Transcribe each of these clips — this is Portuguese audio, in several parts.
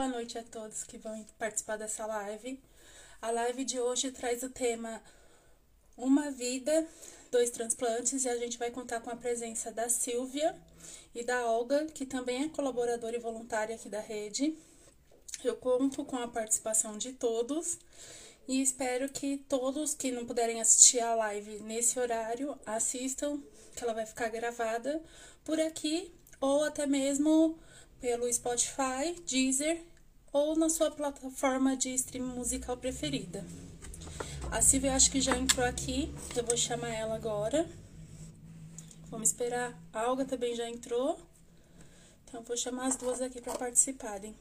boa noite a todos que vão participar dessa live. A live de hoje traz o tema Uma Vida, Dois Transplantes, e a gente vai contar com a presença da Silvia e da Olga, que também é colaboradora e voluntária aqui da rede. Eu conto com a participação de todos e espero que todos que não puderem assistir a live nesse horário assistam, que ela vai ficar gravada por aqui ou até mesmo pelo Spotify, Deezer ou na sua plataforma de streaming musical preferida. A Silvia acho que já entrou aqui, eu vou chamar ela agora. Vamos esperar. A Olga também já entrou. Então, vou chamar as duas aqui para participarem.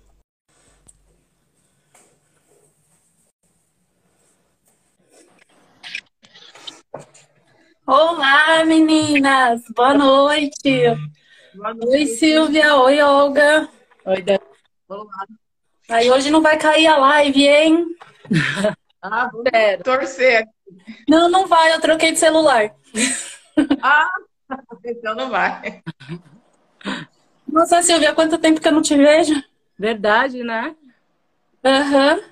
Olá, meninas! Boa noite! Boa noite. Oi, Silvia! Oi, Olga! Oi, Dan. Olá! Aí hoje não vai cair a live, hein? Ah, vou torcer. Não, não vai, eu troquei de celular. Ah, então não vai. Nossa, Silvia, quanto tempo que eu não te vejo? Verdade, né? Aham. Uhum.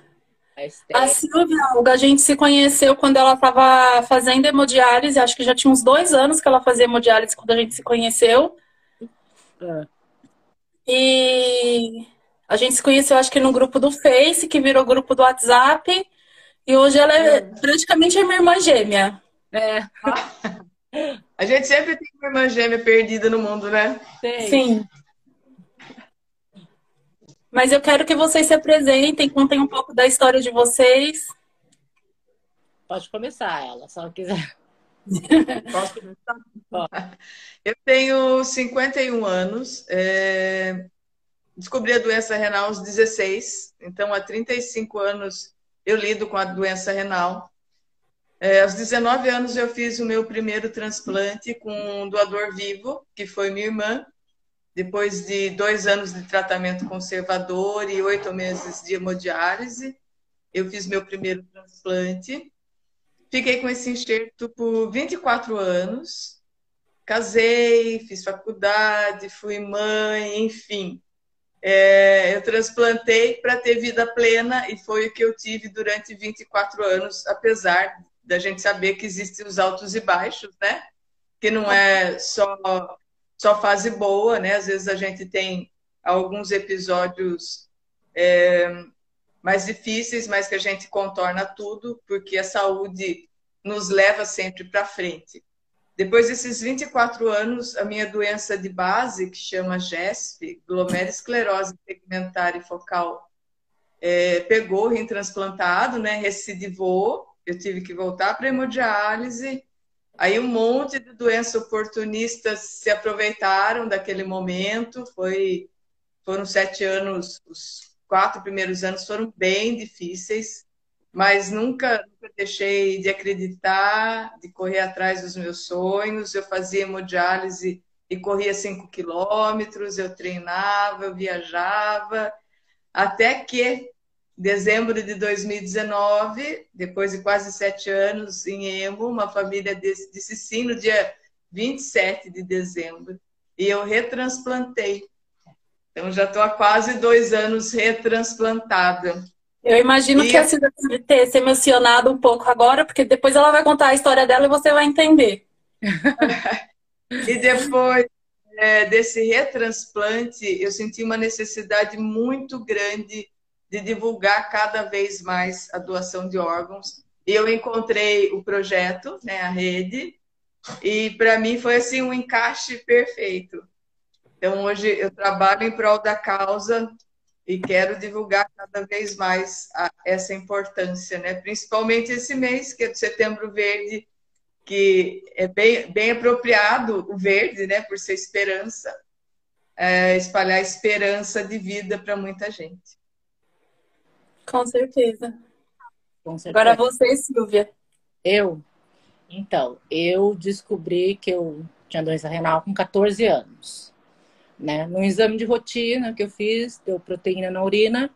A Silvia, a gente se conheceu quando ela estava fazendo hemodiálise, acho que já tinha uns dois anos que ela fazia hemodiálise quando a gente se conheceu. É. E a gente se conheceu, acho que no grupo do Face, que virou grupo do WhatsApp. E hoje ela é, é. praticamente a minha irmã gêmea. É. A gente sempre tem uma irmã gêmea perdida no mundo, né? Tem. Sim. Mas eu quero que vocês se apresentem, contem um pouco da história de vocês. Pode começar, ela, se ela quiser. Posso começar? Eu tenho 51 anos. É... Descobri a doença renal aos 16. Então, há 35 anos eu lido com a doença renal. É, aos 19 anos eu fiz o meu primeiro transplante com um doador vivo, que foi minha irmã. Depois de dois anos de tratamento conservador e oito meses de hemodiálise, eu fiz meu primeiro transplante. Fiquei com esse enxerto por 24 anos. Casei, fiz faculdade, fui mãe, enfim. É, eu transplantei para ter vida plena e foi o que eu tive durante 24 anos, apesar da gente saber que existem os altos e baixos, né? Que não é só só fase boa, né? Às vezes a gente tem alguns episódios é, mais difíceis, mas que a gente contorna tudo, porque a saúde nos leva sempre para frente. Depois desses 24 anos, a minha doença de base, que chama GESP, glomerulosclerose pigmentar focal, é, pegou retransplantado, né, recidivou, eu tive que voltar para hemodiálise, Aí um monte de doenças oportunistas se aproveitaram daquele momento. Foi, foram sete anos, os quatro primeiros anos foram bem difíceis, mas nunca, nunca deixei de acreditar, de correr atrás dos meus sonhos. Eu fazia hemodiálise e corria cinco quilômetros, eu treinava, eu viajava, até que dezembro de 2019, depois de quase sete anos em Emo, uma família disse, disse sim no dia 27 de dezembro. E eu retransplantei. Então já estou há quase dois anos retransplantada. Eu imagino e... que a Cida deve ter se emocionado um pouco agora, porque depois ela vai contar a história dela e você vai entender. e depois é, desse retransplante, eu senti uma necessidade muito grande de divulgar cada vez mais a doação de órgãos. E eu encontrei o projeto, né, a rede, e para mim foi assim um encaixe perfeito. Então hoje eu trabalho em prol da causa e quero divulgar cada vez mais a, essa importância, né? Principalmente esse mês que é de Setembro Verde, que é bem, bem apropriado o verde, né? Por ser esperança, é, espalhar esperança de vida para muita gente. Com certeza. Com certeza. Agora você, Silvia. Eu? Então, eu descobri que eu tinha doença renal com 14 anos. Né? No exame de rotina que eu fiz, deu proteína na urina.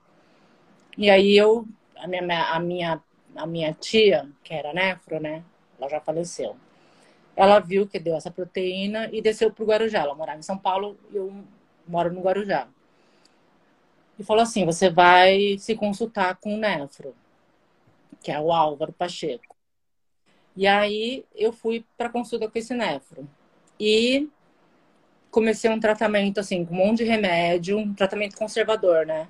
E aí eu, a minha, a minha, a minha tia, que era nefro, né? Ela já faleceu. Ela viu que deu essa proteína e desceu para o Guarujá. Ela morava em São Paulo e eu moro no Guarujá. e falou assim: você vai se consultar com o nefro, que é o Álvaro Pacheco. E aí eu fui para consulta com esse nefro. E comecei um tratamento assim, com um monte de remédio, um tratamento conservador, né?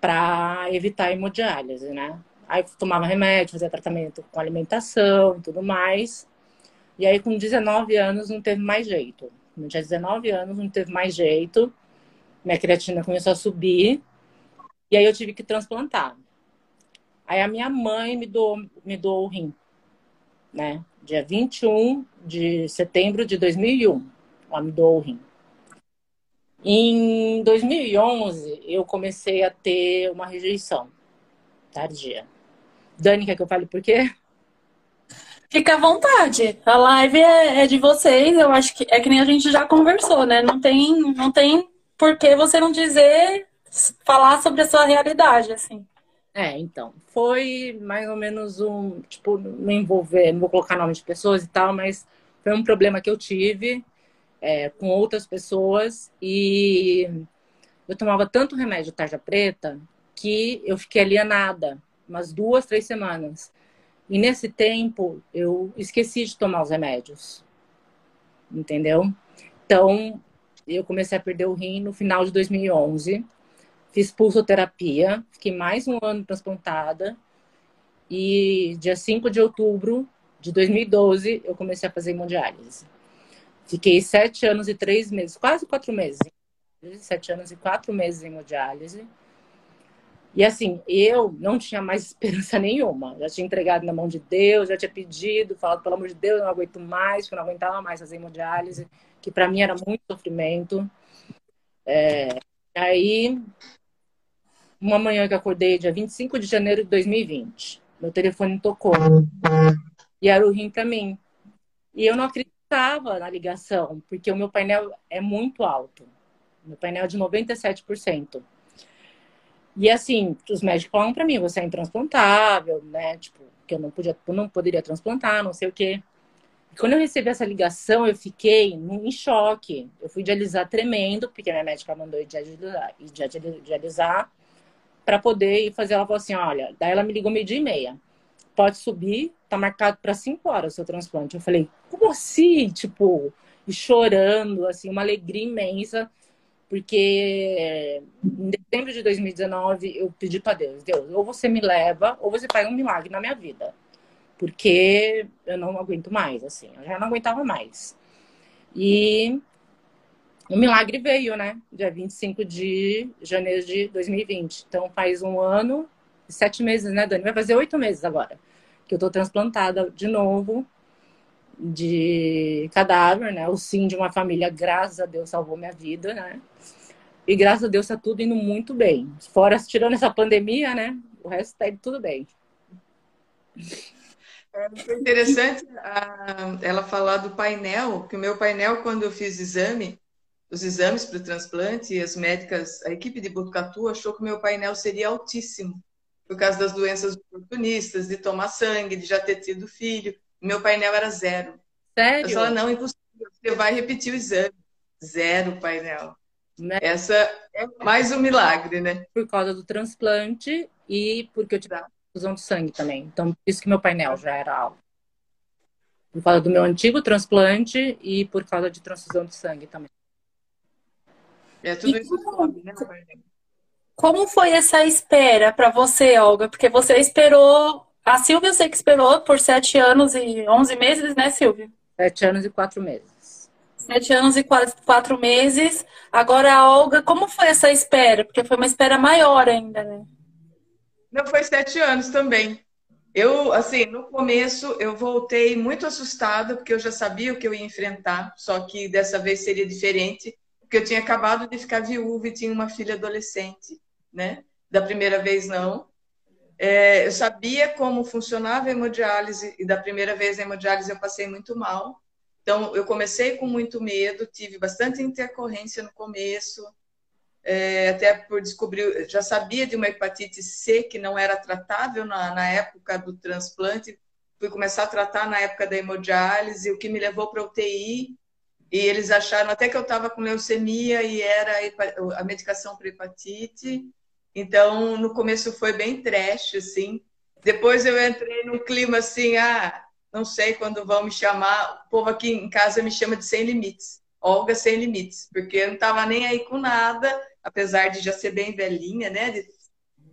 Para evitar hemodiálise, né? Aí tomava remédio, fazia tratamento com alimentação e tudo mais. E aí, com 19 anos, não teve mais jeito. Quando tinha 19 anos, não teve mais jeito. Minha creatina começou a subir. E aí, eu tive que transplantar. Aí, a minha mãe me doou, me doou o rim, né? Dia 21 de setembro de 2001. Rim. Em 2011, eu comecei a ter uma rejeição tardia. Dani, quer que eu fale por quê? Fica à vontade. A live é, é, de vocês. Eu acho que é que nem a gente já conversou, né? Não tem, não tem por que você não dizer, falar sobre a sua realidade, assim. É, então. Foi mais ou menos um. Tipo, não envolver, não vou colocar nome de pessoas e tal, mas foi um problema que eu tive é, com outras pessoas e eu tomava tanto remédio tarja preta que eu fiquei alienada umas duas, três semanas. E nesse tempo eu esqueci de tomar os remédios. Entendeu? Então, eu comecei a perder o rim no final de 2011. Fiz pulsoterapia, fiquei mais um ano transplantada. E dia 5 de outubro de 2012, eu comecei a fazer hemodiálise. Fiquei sete anos e três meses, quase quatro meses. Sete anos e quatro meses em hemodiálise. E assim, eu não tinha mais esperança nenhuma. Já tinha entregado na mão de Deus, já tinha pedido, falado, pelo amor de Deus, eu não aguento mais, que eu não aguentava mais fazer hemodiálise, que para mim era muito sofrimento. É, aí, uma manhã que acordei, dia 25 de janeiro de 2020, meu telefone tocou. E era o rim para mim. E eu não acreditava na ligação, porque o meu painel é muito alto. Meu painel é de 97%. E assim, os médicos falam para mim, você é intransplantável, né? Tipo, que eu não podia, não poderia transplantar, não sei o quê. E quando eu recebi essa ligação, eu fiquei em choque. Eu fui dialisar tremendo, porque minha médica mandou ir dialisar, dialisar para poder ir fazer. Ela falou assim: olha, daí ela me ligou meio-dia e meia. Pode subir, tá marcado para cinco horas o seu transplante. Eu falei, como assim? Tipo, e chorando, assim, uma alegria imensa porque em dezembro de 2019 eu pedi para Deus, Deus, ou você me leva, ou você faz um milagre na minha vida. Porque eu não aguento mais, assim, eu já não aguentava mais. E o milagre veio, né? Dia 25 de janeiro de 2020. Então faz um ano e sete meses, né, Dani? Vai fazer oito meses agora que eu tô transplantada de novo de cadáver, né? O sim de uma família, graças a Deus, salvou minha vida, né? E graças a Deus tá tudo indo muito bem. Fora, tirando essa pandemia, né? O resto tá indo tudo bem. É interessante ela falar do painel, que o meu painel, quando eu fiz exame, os exames para o transplante, as médicas, a equipe de Botucatu achou que o meu painel seria altíssimo, por causa das doenças oportunistas, de tomar sangue, de já ter tido filho. Meu painel era zero. Sério? Eu falei, não, impossível. Você vai repetir o exame. Zero painel. Né? Essa é mais um milagre, né? Por causa do transplante e porque eu tive tá. transfusão de sangue também. Então, por isso que meu painel já era alto. Por causa do meu antigo transplante e por causa de transfusão de sangue também. É tudo e isso como, né? Como foi essa espera para você, Olga? Porque você esperou a Silvia eu sei que esperou por sete anos e onze meses, né, Silvia? Sete anos e quatro meses. Sete anos e quatro, quatro meses. Agora, a Olga, como foi essa espera? Porque foi uma espera maior ainda, né? Não, foi sete anos também. Eu, assim, no começo eu voltei muito assustada, porque eu já sabia o que eu ia enfrentar, só que dessa vez seria diferente, porque eu tinha acabado de ficar viúva e tinha uma filha adolescente, né? Da primeira vez não. É, eu sabia como funcionava a hemodiálise e da primeira vez a hemodiálise eu passei muito mal. Então, eu comecei com muito medo, tive bastante intercorrência no começo, é, até por descobrir, já sabia de uma hepatite C que não era tratável na, na época do transplante, fui começar a tratar na época da hemodiálise, o que me levou para UTI, e eles acharam até que eu estava com leucemia e era a medicação para hepatite. Então, no começo foi bem trash, assim. Depois eu entrei num clima assim, ah, não sei quando vão me chamar. O povo aqui em casa me chama de Sem Limites. Olga Sem Limites, porque eu não estava nem aí com nada, apesar de já ser bem velhinha, né?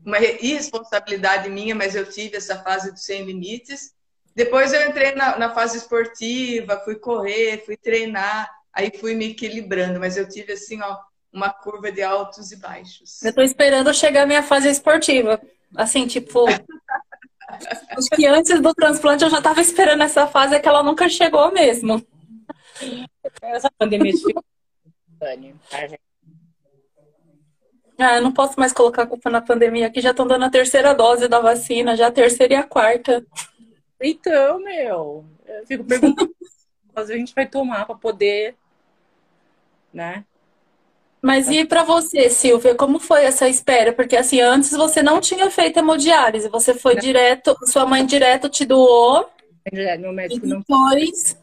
Uma irresponsabilidade minha, mas eu tive essa fase do Sem Limites. Depois eu entrei na, na, fase esportiva, fui correr, fui treinar, aí fui me equilibrando, mas eu tive assim, ó, uma curva de altos e baixos. Eu tô esperando chegar a minha fase esportiva. Assim, tipo. acho que antes do transplante eu já tava esperando essa fase, é que ela nunca chegou mesmo. Essa pandemia de ah, eu não posso mais colocar a culpa na pandemia, que já estão dando a terceira dose da vacina, já a terceira e a quarta. Então, meu, eu fico perguntando a gente vai tomar para poder, né? Mas e para você, Silvia, como foi essa espera? Porque assim, antes você não tinha feito hemodiálise, você foi não. direto, sua mãe direto te doou. Meu médico e depois... não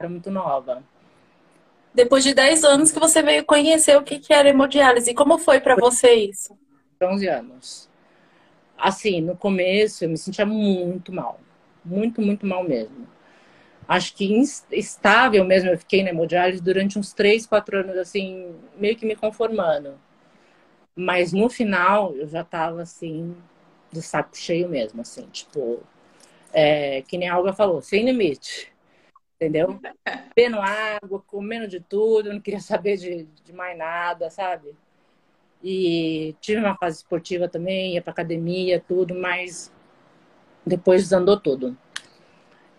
era muito nova. Depois de 10 anos que você veio conhecer o que era hemodiálise, como foi para você isso? 11 anos. Assim, no começo eu me sentia muito mal muito, muito mal mesmo. Acho que instável mesmo, eu fiquei na hemodiálise durante uns 3, 4 anos, assim, meio que me conformando. Mas no final, eu já tava, assim, do saco cheio mesmo, assim, tipo, é, que nem a Alga falou, sem limite, entendeu? Bebendo água, comendo de tudo, não queria saber de, de mais nada, sabe? E tive uma fase esportiva também, ia pra academia, tudo, mas depois desandou tudo.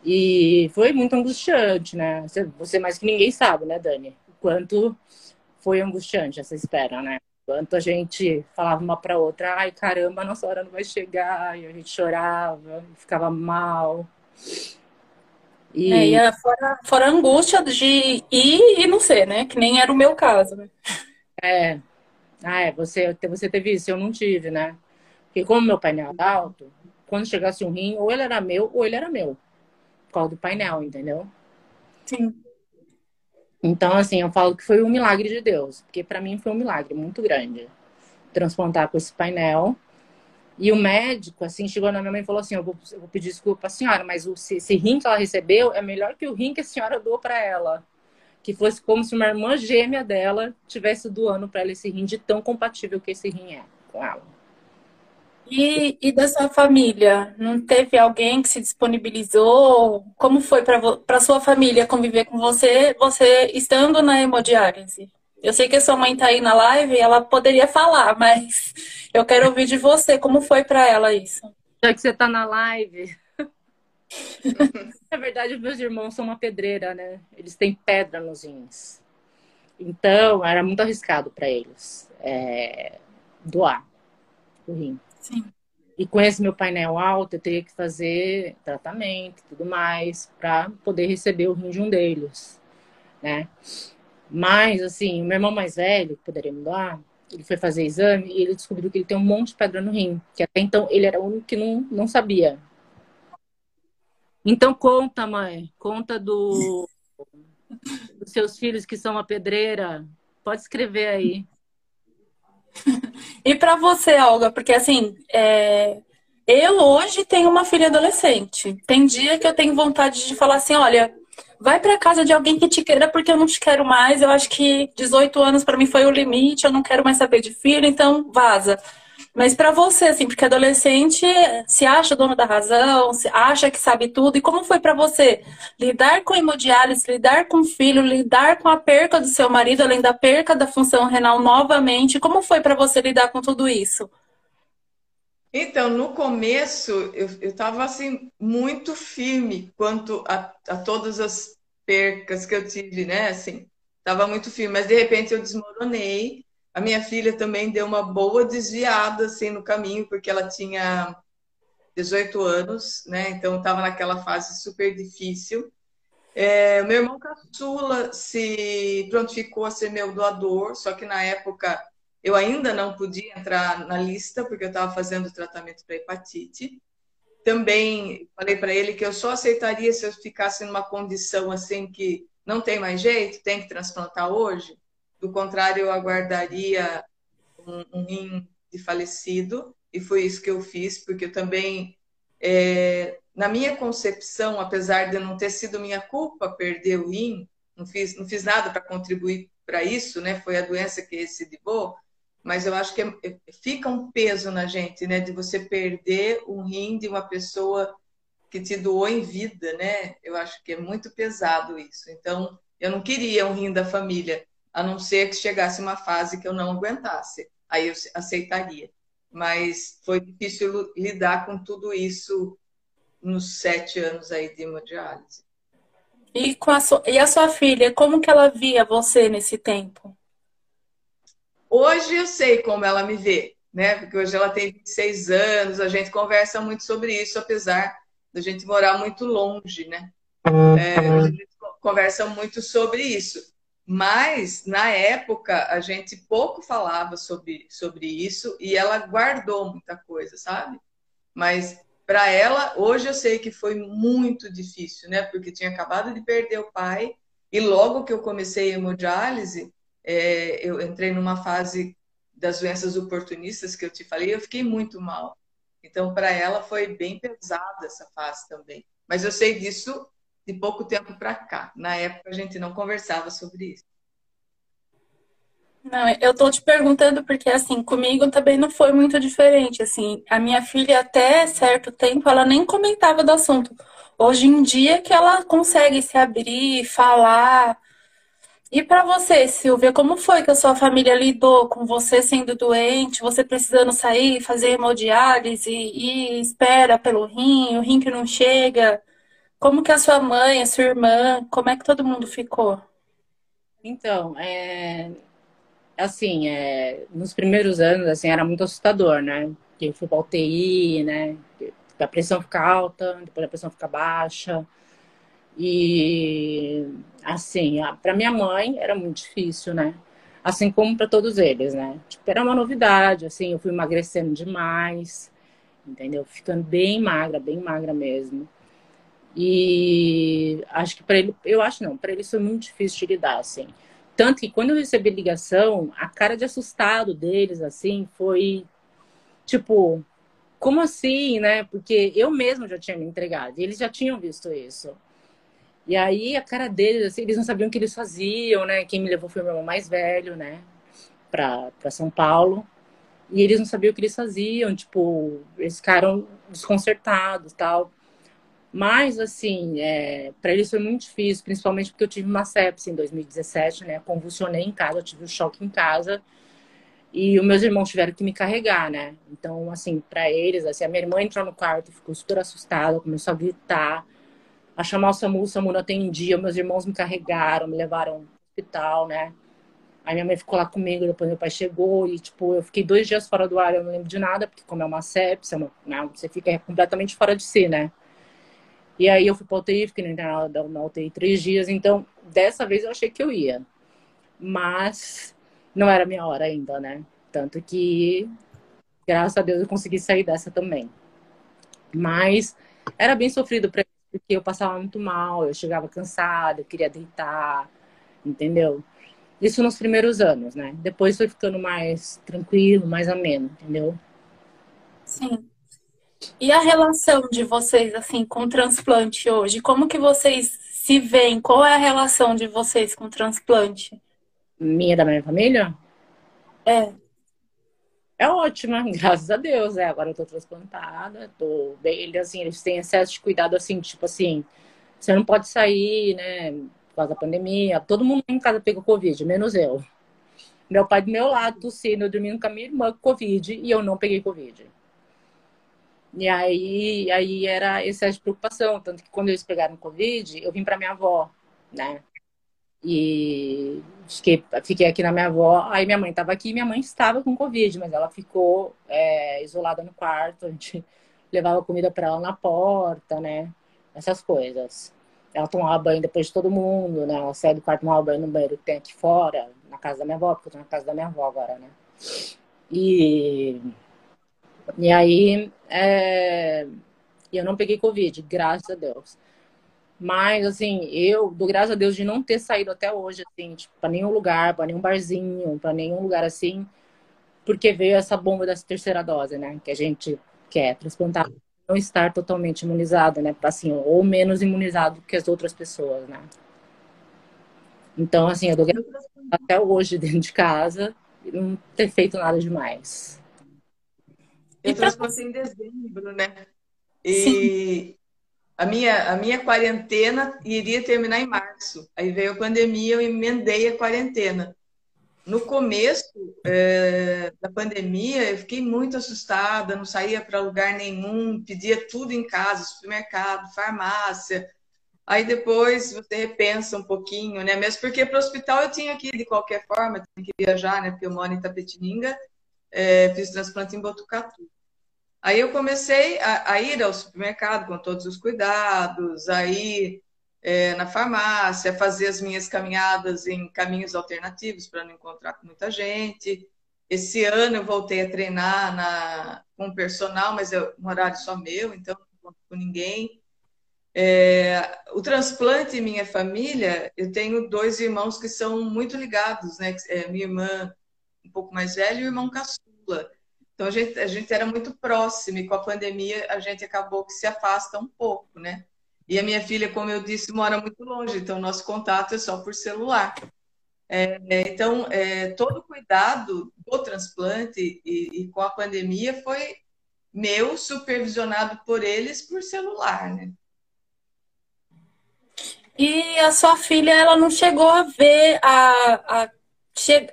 E foi muito angustiante, né? Você mais que ninguém sabe, né, Dani? O quanto foi angustiante essa espera, né? Quanto a gente falava uma para outra, ai caramba, nossa hora não vai chegar, e a gente chorava, ficava mal. E, é, e fora, fora a angústia de ir e não ser, né? Que nem era o meu caso, né? É. Ah, é, você, você teve isso, eu não tive, né? Porque como meu painel era alto, quando chegasse um rim, ou ele era meu, ou ele era meu. Por causa do painel, entendeu? Sim. Então, assim, eu falo que foi um milagre de Deus. Porque para mim foi um milagre muito grande. Transplantar com esse painel. E o médico, assim, chegou na minha mãe e falou assim: eu vou, eu vou pedir desculpa à senhora, mas o, esse rim que ela recebeu é melhor que o rim que a senhora doou para ela. Que fosse como se uma irmã gêmea dela tivesse doando para ela esse rim, de tão compatível que esse rim é com ela. E, e da sua família? Não teve alguém que se disponibilizou? Como foi para sua família conviver com você, você estando na hemodiálise? Eu sei que a sua mãe está aí na live, ela poderia falar, mas eu quero ouvir de você como foi para ela isso. Já que você está na live. na verdade, meus irmãos são uma pedreira, né? Eles têm pedra nos rins. Então, era muito arriscado para eles é, doar o rim. Sim. E com esse meu painel alto, eu teria que fazer tratamento e tudo mais para poder receber o rim de um deles, né? Mas, assim, o meu irmão mais velho, que poderia me doar, ele foi fazer exame e ele descobriu que ele tem um monte de pedra no rim, que até então ele era o único que não, não sabia. Então conta, mãe, conta do dos seus filhos que são uma pedreira. Pode escrever aí. e para você, Olga, porque assim, é... eu hoje tenho uma filha adolescente. Tem dia que eu tenho vontade de falar assim, olha, vai para casa de alguém que te queira porque eu não te quero mais. Eu acho que 18 anos para mim foi o limite, eu não quero mais saber de filho, então vaza. Mas para você, assim, porque adolescente se acha dono da razão, se acha que sabe tudo. E como foi para você lidar com hemodiálise, lidar com o filho, lidar com a perca do seu marido, além da perca da função renal novamente? Como foi para você lidar com tudo isso? Então, no começo, eu estava assim, muito firme quanto a, a, todas as percas que eu tive, né? Assim, estava muito firme, mas de repente eu desmoronei a minha filha também deu uma boa desviada assim no caminho, porque ela tinha 18 anos, né? Então estava naquela fase super difícil. É, meu irmão caçula se prontificou a ser meu doador, só que na época eu ainda não podia entrar na lista porque eu estava fazendo tratamento para hepatite. Também falei para ele que eu só aceitaria se eu ficasse numa condição assim que não tem mais jeito, tem que transplantar hoje. Do contrário, eu aguardaria um, um rim de falecido, e foi isso que eu fiz, porque eu também, é, na minha concepção, apesar de não ter sido minha culpa perder o rim, não fiz, não fiz nada para contribuir para isso, né? Foi a doença que recidivou, mas eu acho que é, é, fica um peso na gente, né? De você perder um rim de uma pessoa que te doou em vida, né? Eu acho que é muito pesado isso. Então, eu não queria um rim da família, a não ser que chegasse uma fase que eu não aguentasse. Aí eu aceitaria. Mas foi difícil lidar com tudo isso nos sete anos aí de hemodiálise. E, com a sua, e a sua filha, como que ela via você nesse tempo? Hoje eu sei como ela me vê, né? Porque hoje ela tem 26 anos, a gente conversa muito sobre isso, apesar da gente morar muito longe, né? É, a gente conversa muito sobre isso. Mas, na época, a gente pouco falava sobre, sobre isso e ela guardou muita coisa, sabe? Mas, para ela, hoje eu sei que foi muito difícil, né? Porque tinha acabado de perder o pai e logo que eu comecei a hemodiálise, é, eu entrei numa fase das doenças oportunistas que eu te falei, eu fiquei muito mal. Então, para ela foi bem pesada essa fase também. Mas eu sei disso de pouco tempo para cá. Na época a gente não conversava sobre isso. Não, eu tô te perguntando porque assim, comigo também não foi muito diferente, assim, a minha filha até certo tempo ela nem comentava do assunto. Hoje em dia que ela consegue se abrir, falar, e para você, Silvia, como foi que a sua família lidou com você sendo doente, você precisando sair, fazer hemodiálise e espera pelo rim, o rim que não chega? Como que a sua mãe, a sua irmã, como é que todo mundo ficou? Então, é, assim, é, nos primeiros anos, assim, era muito assustador, né? Eu fui para UTI, né? A pressão fica alta, depois a pressão fica baixa. E assim, para minha mãe era muito difícil, né? Assim como para todos eles, né? Tipo, era uma novidade, assim, eu fui emagrecendo demais, entendeu? Ficando bem magra, bem magra mesmo. E acho que para ele, eu acho não, para ele foi muito difícil de lidar, assim. Tanto que quando eu recebi ligação, a cara de assustado deles, assim, foi tipo, como assim, né? Porque eu mesmo já tinha me entregado, e eles já tinham visto isso. E aí a cara deles, assim, eles não sabiam o que eles faziam, né? Quem me levou foi meu irmão mais velho, né? Pra, pra São Paulo. E eles não sabiam o que eles faziam, tipo, eles ficaram desconcertados tal. Mas, assim, é, para eles foi muito difícil, principalmente porque eu tive uma sepsis em 2017, né? Convulsionei em casa, tive um choque em casa. E os meus irmãos tiveram que me carregar, né? Então, assim, para eles, assim, a minha irmã entrou no quarto, ficou super assustada, começou a gritar a chamar o SAMU, o SAMU não atendia, meus irmãos me carregaram, me levaram ao hospital, né? Aí minha mãe ficou lá comigo, depois meu pai chegou e, tipo, eu fiquei dois dias fora do ar, eu não lembro de nada, porque como é uma sepsia, uma, né, você fica completamente fora de si, né? E aí eu fui pra UTI, fiquei na internada na UTI três dias, então dessa vez eu achei que eu ia. Mas não era minha hora ainda, né? Tanto que, graças a Deus, eu consegui sair dessa também. Mas era bem sofrido pra porque eu passava muito mal, eu chegava cansada, eu queria deitar, entendeu? Isso nos primeiros anos, né? Depois foi ficando mais tranquilo, mais ameno, entendeu? Sim. E a relação de vocês, assim, com o transplante hoje? Como que vocês se veem? Qual é a relação de vocês com o transplante? Minha da minha família? É é ótima, graças a Deus. É, agora eu tô transplantada, tô bem. Ele, assim, eles têm excesso de cuidado, assim, tipo assim, você não pode sair, né, por causa da pandemia. Todo mundo em casa pegou Covid, menos eu. Meu pai do meu lado, tossindo, eu dormindo com a minha irmã com Covid e eu não peguei Covid. E aí, aí era excesso de preocupação. Tanto que quando eles pegaram Covid, eu vim para minha avó, né? E fiquei, fiquei aqui na minha avó. Aí minha mãe estava aqui minha mãe estava com Covid, mas ela ficou é, isolada no quarto. A gente levava comida para ela na porta, né? Essas coisas. Ela tomava banho depois de todo mundo, né? Ela saía do quarto, tomava banho no banheiro que tem aqui fora, na casa da minha avó, porque eu tô na casa da minha avó agora, né? E, e aí, é... eu não peguei Covid, graças a Deus. Mas, assim, eu dou graças a Deus de não ter saído até hoje, assim, tipo, pra nenhum lugar, pra nenhum barzinho, pra nenhum lugar assim, porque veio essa bomba dessa terceira dose, né? Que a gente quer transplantar, não estar totalmente imunizado, né? Assim, ou menos imunizado que as outras pessoas, né? Então, assim, eu dou graças até hoje dentro de casa não ter feito nada demais. Eu transplantei em dezembro, né? E Sim. a minha, a minha quarentena iria terminar em março. Aí veio a pandemia, eu emendei a quarentena. No começo é, da pandemia, eu fiquei muito assustada, não saía para lugar nenhum, pedia tudo em casa, supermercado, farmácia. Aí depois você repensa um pouquinho, né? Mesmo porque para o hospital eu tinha que ir de qualquer forma, tinha que viajar, né? Porque eu moro em Tapetininga, é, fiz transplante em Botucatu. Aí eu comecei a, a, ir ao supermercado com todos os cuidados, aí é, na farmácia, fazer as minhas caminhadas em caminhos alternativos para não encontrar com muita gente. Esse ano eu voltei a treinar na, com personal, mas é um horário só meu, então não conto com ninguém. É, o transplante em minha família, eu tenho dois irmãos que são muito ligados, né? É, minha irmã um pouco mais velha e o irmão caçula. Então a gente, a gente era muito próximo e com a pandemia a gente acabou que se afasta um pouco, né? E a minha filha, como eu disse, mora muito longe, então nosso contato é só por celular. É, então, é, todo o cuidado do transplante e, e, com a pandemia foi meu, supervisionado por eles por celular, né? E a sua filha, ela não chegou a ver, a, a,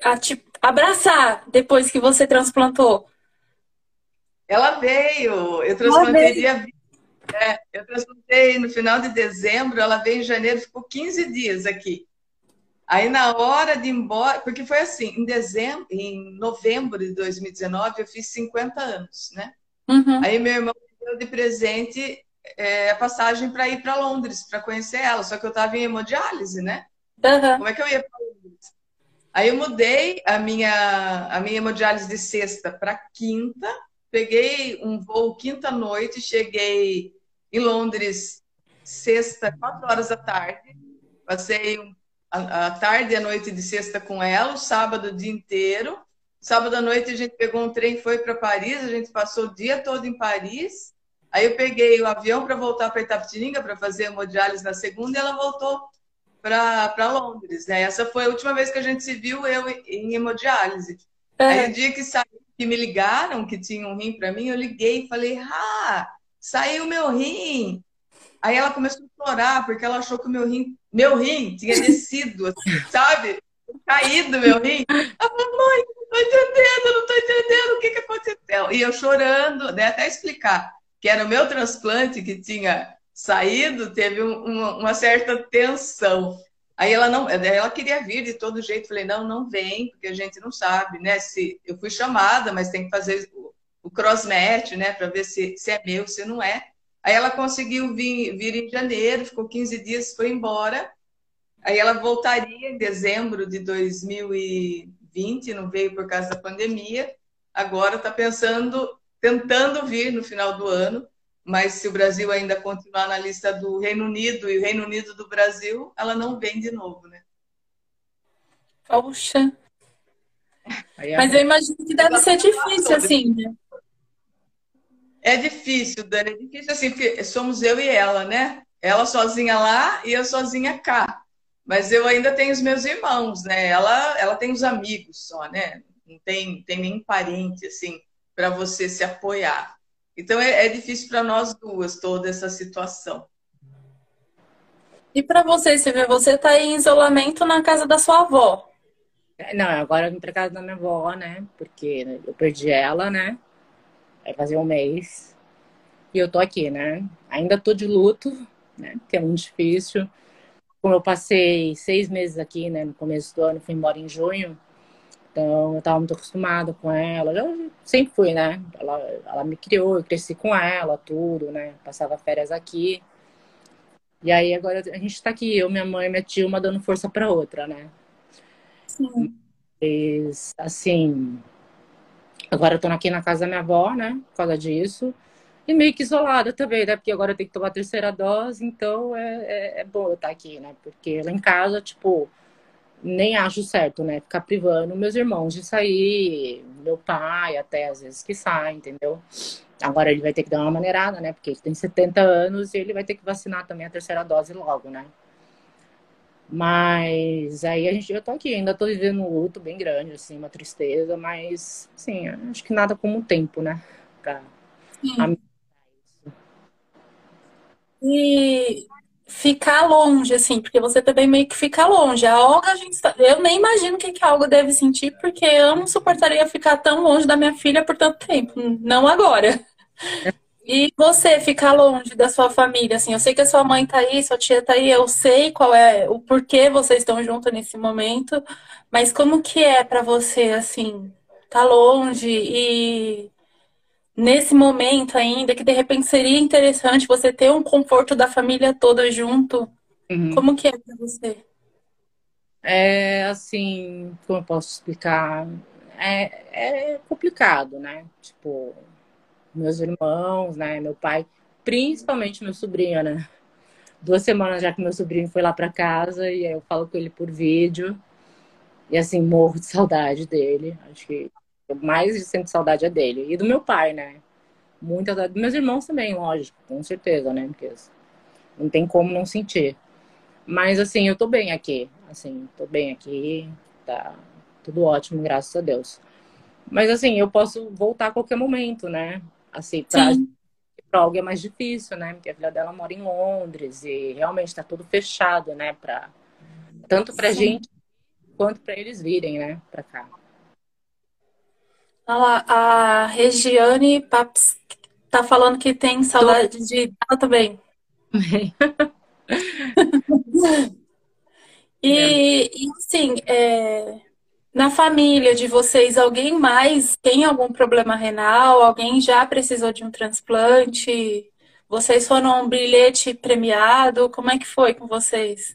a te abraçar depois que você transplantou? Ela veio, eu transplantei dia é, eu transplantei no final de dezembro, ela veio em janeiro, ficou 15 dias aqui. Aí na hora de ir embora, porque foi assim, em dezembro, em novembro de 2019, eu fiz 50 anos, né? Uhum. Aí meu irmão me deu de presente é, a passagem para ir para Londres, para conhecer ela, só que eu estava em hemodiálise, né? Uhum. Como é que eu ia para Londres? Aí eu mudei a minha, a minha hemodiálise de sexta para quinta, peguei um voo quinta-noite, cheguei em Londres sexta, quatro horas da tarde. Passei a, a tarde e a noite de sexta com ela, o sábado o dia inteiro. Sábado à noite a gente pegou um trem, foi para Paris, a gente passou o dia todo em Paris. Aí eu peguei o avião para voltar para Itapetininga para fazer hemodiálise na segunda e ela voltou para Londres. Né? Essa foi a última vez que a gente se viu, eu em hemodiálise. É. Aí o dia que saiu, que me ligaram, que tinha um rim para mim, eu liguei e falei, ah, saiu meu rim. Aí ela começou a chorar, porque ela achou que o meu rim, meu rim tinha descido, assim, sabe? Caído meu rim. Ela falou, mãe, não tô entendendo, não tô entendendo o que que aconteceu. E eu chorando, né, até explicar que era o meu transplante que tinha saído, teve um, uma, uma, certa tensão. Aí ela não, ela queria vir de todo jeito. Falei, não, não vem, porque a gente não sabe, né? Se eu fui chamada, mas tem que fazer o crossmatch, né, para ver se, se é meu, se não é. Aí ela conseguiu vir, vir em janeiro, ficou 15 dias, foi embora. Aí ela voltaria em dezembro de 2020, não veio por causa da pandemia. Agora está pensando, tentando vir no final do ano, mas se o Brasil ainda continuar na lista do Reino Unido e o Reino Unido do Brasil, ela não vem de novo, né? Poxa. Mas eu imagino que deve ser difícil, assim, né? É difícil, Dani, é difícil assim, porque somos eu e ela, né? Ela sozinha lá e eu sozinha cá. Mas eu ainda tenho os meus irmãos, né? Ela, ela tem os amigos só, né? Não tem, tem nenhum parente, assim, para você se apoiar. Então é, é difícil para nós duas toda essa situação. E para você, Silvia, você está em isolamento na casa da sua avó? Não, agora eu vim para casa da minha avó, né? Porque eu perdi ela, né? vai fazer um mês. E eu tô aqui, né? Ainda tô de luto, né? Que é muito difícil. Como eu passei seis meses aqui, né? No começo do ano, fui embora em junho. Então, eu tava muito acostumada com ela. Eu sempre fui, né? Ela, ela me criou, eu cresci com ela, tudo, né? Passava férias aqui. E aí, agora a gente tá aqui, eu, minha mãe e minha tia, uma dando força pra outra, né? Sim. Mas, assim, Agora eu tô aqui na casa da minha avó, né? Por causa disso. E meio que isolada também, né? Porque agora eu tenho que tomar a terceira dose, então é, é, é bom eu estar aqui, né? Porque lá em casa, tipo, nem acho certo, né? Ficar privando meus irmãos de sair, meu pai até às vezes que sai, entendeu? Agora ele vai ter que dar uma maneirada, né? Porque ele tem 70 anos e ele vai ter que vacinar também a terceira dose logo, né? Mas aí a gente, eu tô aqui, ainda tô vivendo um luto bem grande, assim, uma tristeza, mas, assim, acho que nada como o tempo, né? Pra E ficar longe, assim, porque você também meio que fica longe. A Olga, a gente, tá, eu nem imagino o que, que a Olga deve sentir, porque eu não suportaria ficar tão longe da minha filha por tanto tempo. Não agora. E você ficar longe da sua família, assim, eu sei que a sua mãe tá aí, sua tia tá aí, eu sei qual é o porquê vocês estão juntos nesse momento, mas como que é para você, assim, tá longe e nesse momento ainda, que de repente seria interessante você ter um conforto da família toda junto, uhum. como que é para você? É, assim, como eu posso explicar? É, é complicado, né? Tipo, meus irmãos, né? Meu pai, principalmente meu sobrinho, né? Duas semanas já que meu sobrinho foi lá para casa e aí eu falo com ele por vídeo. E assim, morro de saudade dele. Acho que mais de sinto saudade é dele. E do meu pai, né? Muita saudade. Dos meus irmãos também, lógico, com certeza, né? Porque não tem como não sentir. Mas assim, eu tô bem aqui. Assim, tô bem aqui. Tá tudo ótimo, graças a Deus. Mas assim, eu posso voltar a qualquer momento, né? Assim, pra, pra alguém é mais difícil, né? Porque a filha dela mora em Londres e realmente está tudo fechado, né? Pra, tanto pra Sim. gente quanto para eles virem, né? Pra cá. A Regiane Paps tá falando que tem saudade Tô... de ela também. e, é. e assim, é, na família de vocês, alguém mais tem algum problema renal? Alguém já precisou de um transplante? Vocês foram um bilhete premiado? Como é que foi com vocês?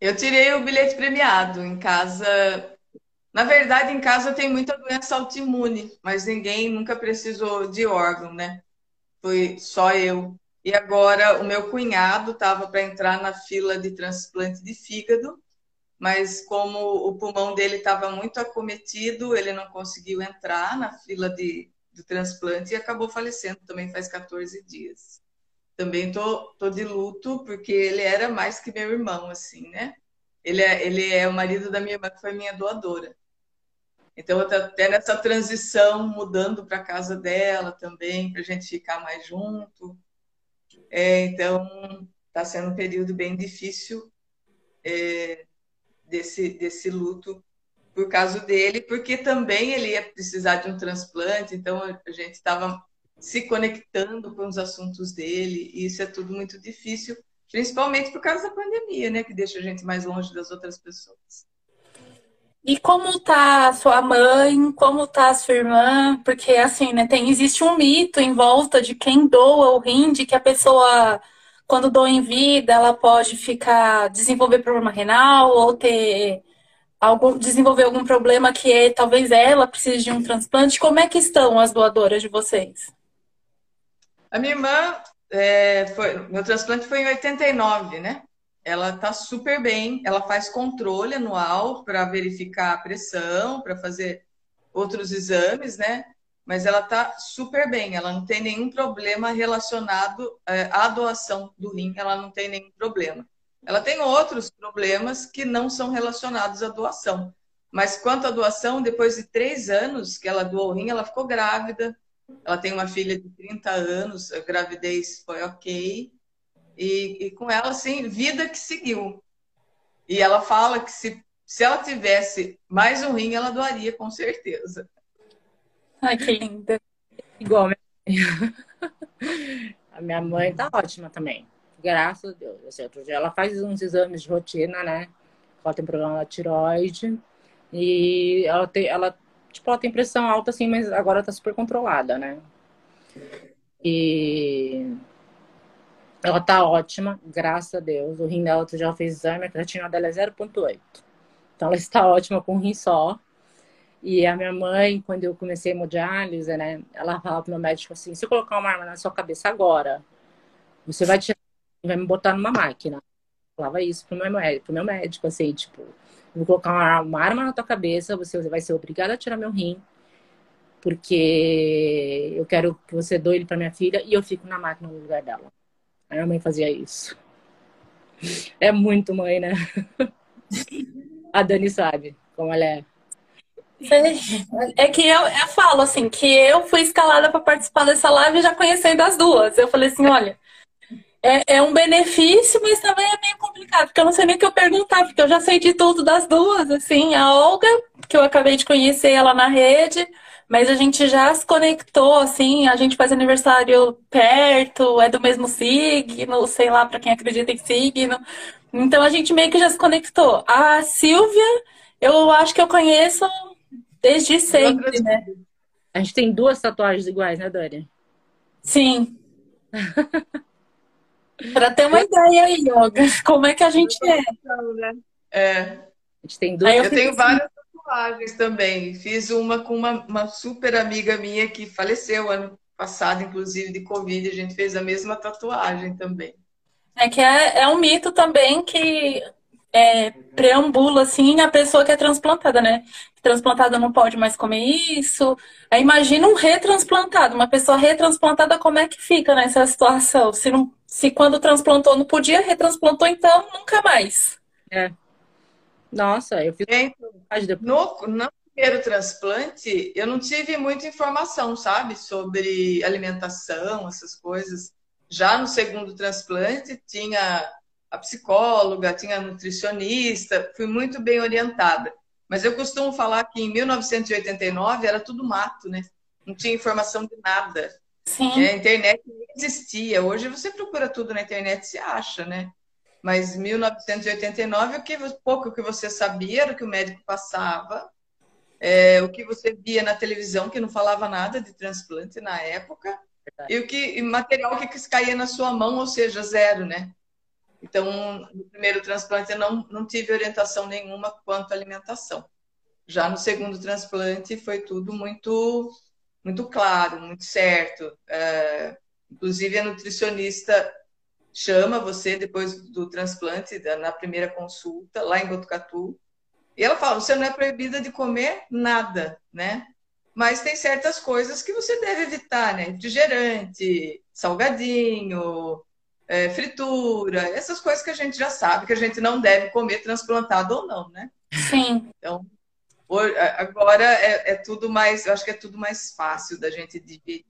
Eu tirei o bilhete premiado em casa. Na verdade, em casa tem muita doença autoimune, mas ninguém nunca precisou de órgão, né? Foi só eu. E agora o meu cunhado estava para entrar na fila de transplante de fígado mas como o pulmão dele estava muito acometido, ele não conseguiu entrar na fila de, transplante e acabou falecendo também faz 14 dias. Também tô, tô de luto porque ele era mais que meu irmão, assim, né? Ele é, ele é o marido da minha irmã, que foi minha doadora. Então, eu até nessa transição, mudando para casa dela também, para a gente ficar mais junto. É, então, está sendo um período bem difícil. É, desse, desse luto por causa dele, porque também ele ia precisar de um transplante, então a gente estava se conectando com os assuntos dele, e isso é tudo muito difícil, principalmente por causa da pandemia, né, que deixa a gente mais longe das outras pessoas. E como tá sua mãe? Como tá sua irmã? Porque assim, né, tem existe um mito em volta de quem doa o rim, de que a pessoa quando dou em vida, ela pode ficar desenvolver problema renal ou ter algum desenvolver algum problema que é, talvez ela precise de um transplante. Como é que estão as doadoras de vocês? A minha irmã é, foi, meu transplante foi em 89, né? Ela tá super bem, ela faz controle anual para verificar a pressão, para fazer outros exames, né? mas ela está super bem, ela não tem nenhum problema relacionado é, à doação do rim, ela não tem nenhum problema. Ela tem outros problemas que não são relacionados à doação. Mas quanto à doação, depois de três anos que ela doou o rim, ela ficou grávida. Ela tem uma filha de 30 anos, a gravidez foi ok. E, e com ela, assim, vida que seguiu. E ela fala que se, se ela tivesse mais um rim, ela doaria com certeza. Ai, que linda. Igual minha A minha mãe tá ótima também. Graças a Deus. Assim, outro dia ela faz uns exames de rotina, né? Ela tem problema da tiroide. E ela tem, ela, tipo, ela tem pressão alta, assim, mas agora tá super controlada, né? E ela tá ótima, graças a Deus. O rim dela, tu já fez exame, a creatina dela é 0,8. Então ela está ótima com um rim só. E a minha mãe, quando eu comecei a hemodiálise, né, ela falava pro meu médico assim: se eu colocar uma arma na sua cabeça agora, você vai tirar, vai me botar numa máquina. Eu falava isso pro meu médico, pro meu médico assim, tipo, vou colocar uma, uma arma na tua cabeça, você vai ser obrigada a tirar meu rim, porque eu quero que você doe ele para minha filha e eu fico na máquina no lugar dela. A minha mãe fazia isso. É muito mãe, né? A Dani sabe como ela é. É que eu, eu falo assim, que eu fui escalada para participar dessa live já conhecendo as duas. Eu falei assim, olha, é, é, um benefício, mas também é meio complicado, porque eu não sei nem o que eu perguntar, porque eu já sei de tudo das duas, assim, a Olga, que eu acabei de conhecer ela na rede, mas a gente já se conectou, assim, a gente faz aniversário perto, é do mesmo signo, sei lá, para quem acredita em signo. Então a gente meio que já se conectou. A Silvia, eu acho que eu conheço desde sempre, né? A gente tem duas tatuagens iguais, né, Dani? Sim. Para ter uma ideia aí, Yoga, como é que a gente é. É. A gente tem duas. Eu, eu tenho assim... várias tatuagens também. Fiz uma com uma, uma super amiga minha que faleceu ano passado, inclusive, de Covid. A gente fez a mesma tatuagem também. É que é, é um mito também que é, preambula assim a pessoa que é transplantada, né? Transplantada não pode mais comer isso. Aí imagina um retransplantado, uma pessoa retransplantada, como é que fica nessa situação? Se, não, se quando transplantou não podia, retransplantou, então nunca mais. É. Nossa, eu fico. No, no primeiro transplante, eu não tive muita informação, sabe, sobre alimentação, essas coisas. Já no segundo transplante, tinha a psicóloga, tinha a nutricionista, fui muito bem orientada. Mas eu costumo falar que em 1989 era tudo mato, né? Não tinha informação de nada. Sim. É, a internet não existia. Hoje você procura tudo na internet e se acha, né? Mas 1989, o que pouco que você sabia era o que o médico passava, é, o que você via na televisão que não falava nada de transplante na época, Verdade. e o que e material que caía na sua mão, ou seja, zero, né? Então, no primeiro transplante eu não, não tive orientação nenhuma quanto à alimentação. Já no segundo transplante foi tudo muito muito claro, muito certo. É, inclusive a nutricionista chama você depois do transplante, na primeira consulta, lá em Botucatu, e ela fala: você não é proibida de comer nada, né? Mas tem certas coisas que você deve evitar, né? Refrigerante, salgadinho, é, fritura, essas coisas que a gente já sabe que a gente não deve comer transplantado ou não, né? Sim. Então, agora é, é tudo mais, eu acho que é tudo mais fácil da gente dividir.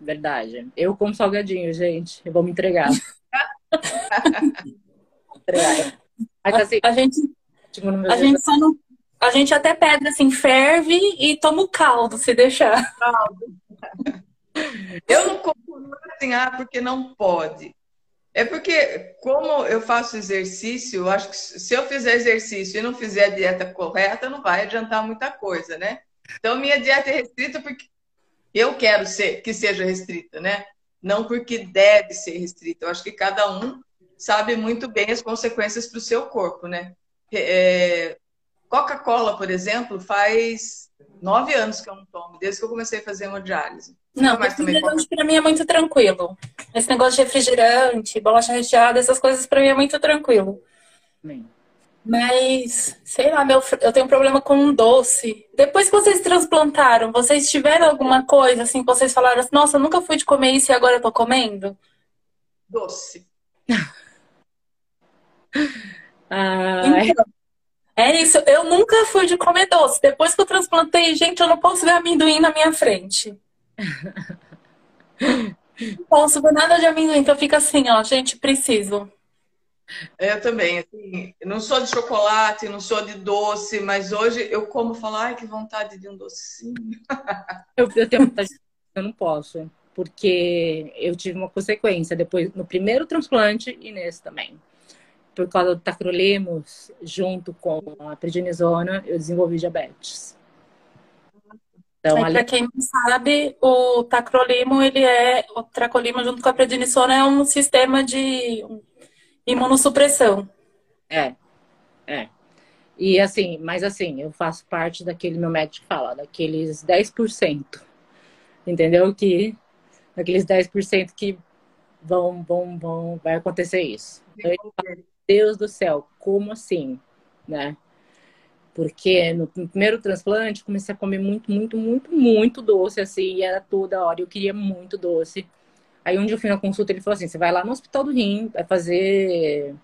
Verdade. Eu como salgadinho, gente. Eu vou me entregar. entregar. Mas, assim, a, gente, tipo, a gente só não. A gente até pede assim, ferve e toma o caldo, se deixar. Caldo. Eu não como assim, ah, porque não pode. É porque, como eu faço exercício, eu acho que se eu fizer exercício e não fizer a dieta correta, não vai adiantar muita coisa, né? Então, minha dieta é restrita porque eu quero ser, que seja restrita, né? Não porque deve ser restrita. Eu acho que cada um sabe muito bem as consequências para o seu corpo, né? É, Coca-Cola, por exemplo, faz nove anos que eu não tomo, desde que eu comecei a fazer hemodiálise. Não, mas refrigerante para mim é muito tranquilo. Esse negócio de refrigerante, bolacha recheada, essas coisas para mim é muito tranquilo. Bem. Mas, sei lá, meu, eu tenho um problema com um doce. Depois que vocês transplantaram, vocês tiveram alguma coisa assim que vocês falaram assim, nossa, eu nunca fui de comer isso e agora eu tô comendo? Doce. então, é isso, eu nunca fui de comer doce. Depois que eu transplantei, gente, eu não posso ver amendoim na minha frente. não posso ver nada de amendoim, então fica assim, ó, gente, preciso. Eu também, assim, não sou de chocolate, não sou de doce, mas hoje eu como falar, ai, que vontade de um docinho. Eu, eu tenho vontade, eu não posso, porque eu tive uma consequência depois no primeiro transplante e nesse também. Por causa do tacrolimus, junto com a prednisona, eu desenvolvi diabetes. Então, ali... Para quem não sabe, o tacrolimo, ele é, o tracolimo junto com a prednisona é um sistema de imunossupressão. É, é. E assim, mas assim, eu faço parte daquele meu médico fala, daqueles 10%. Entendeu? Que daqueles 10% que vão, vão, vão, vai acontecer isso. Então, Deus do céu, como assim? Né? Porque no primeiro transplante comecei a comer muito, muito, muito, muito doce, assim, e era toda hora. Eu queria muito doce. Aí um dia eu fui na consulta, ele falou assim: você vai lá no hospital do rim, vai fazer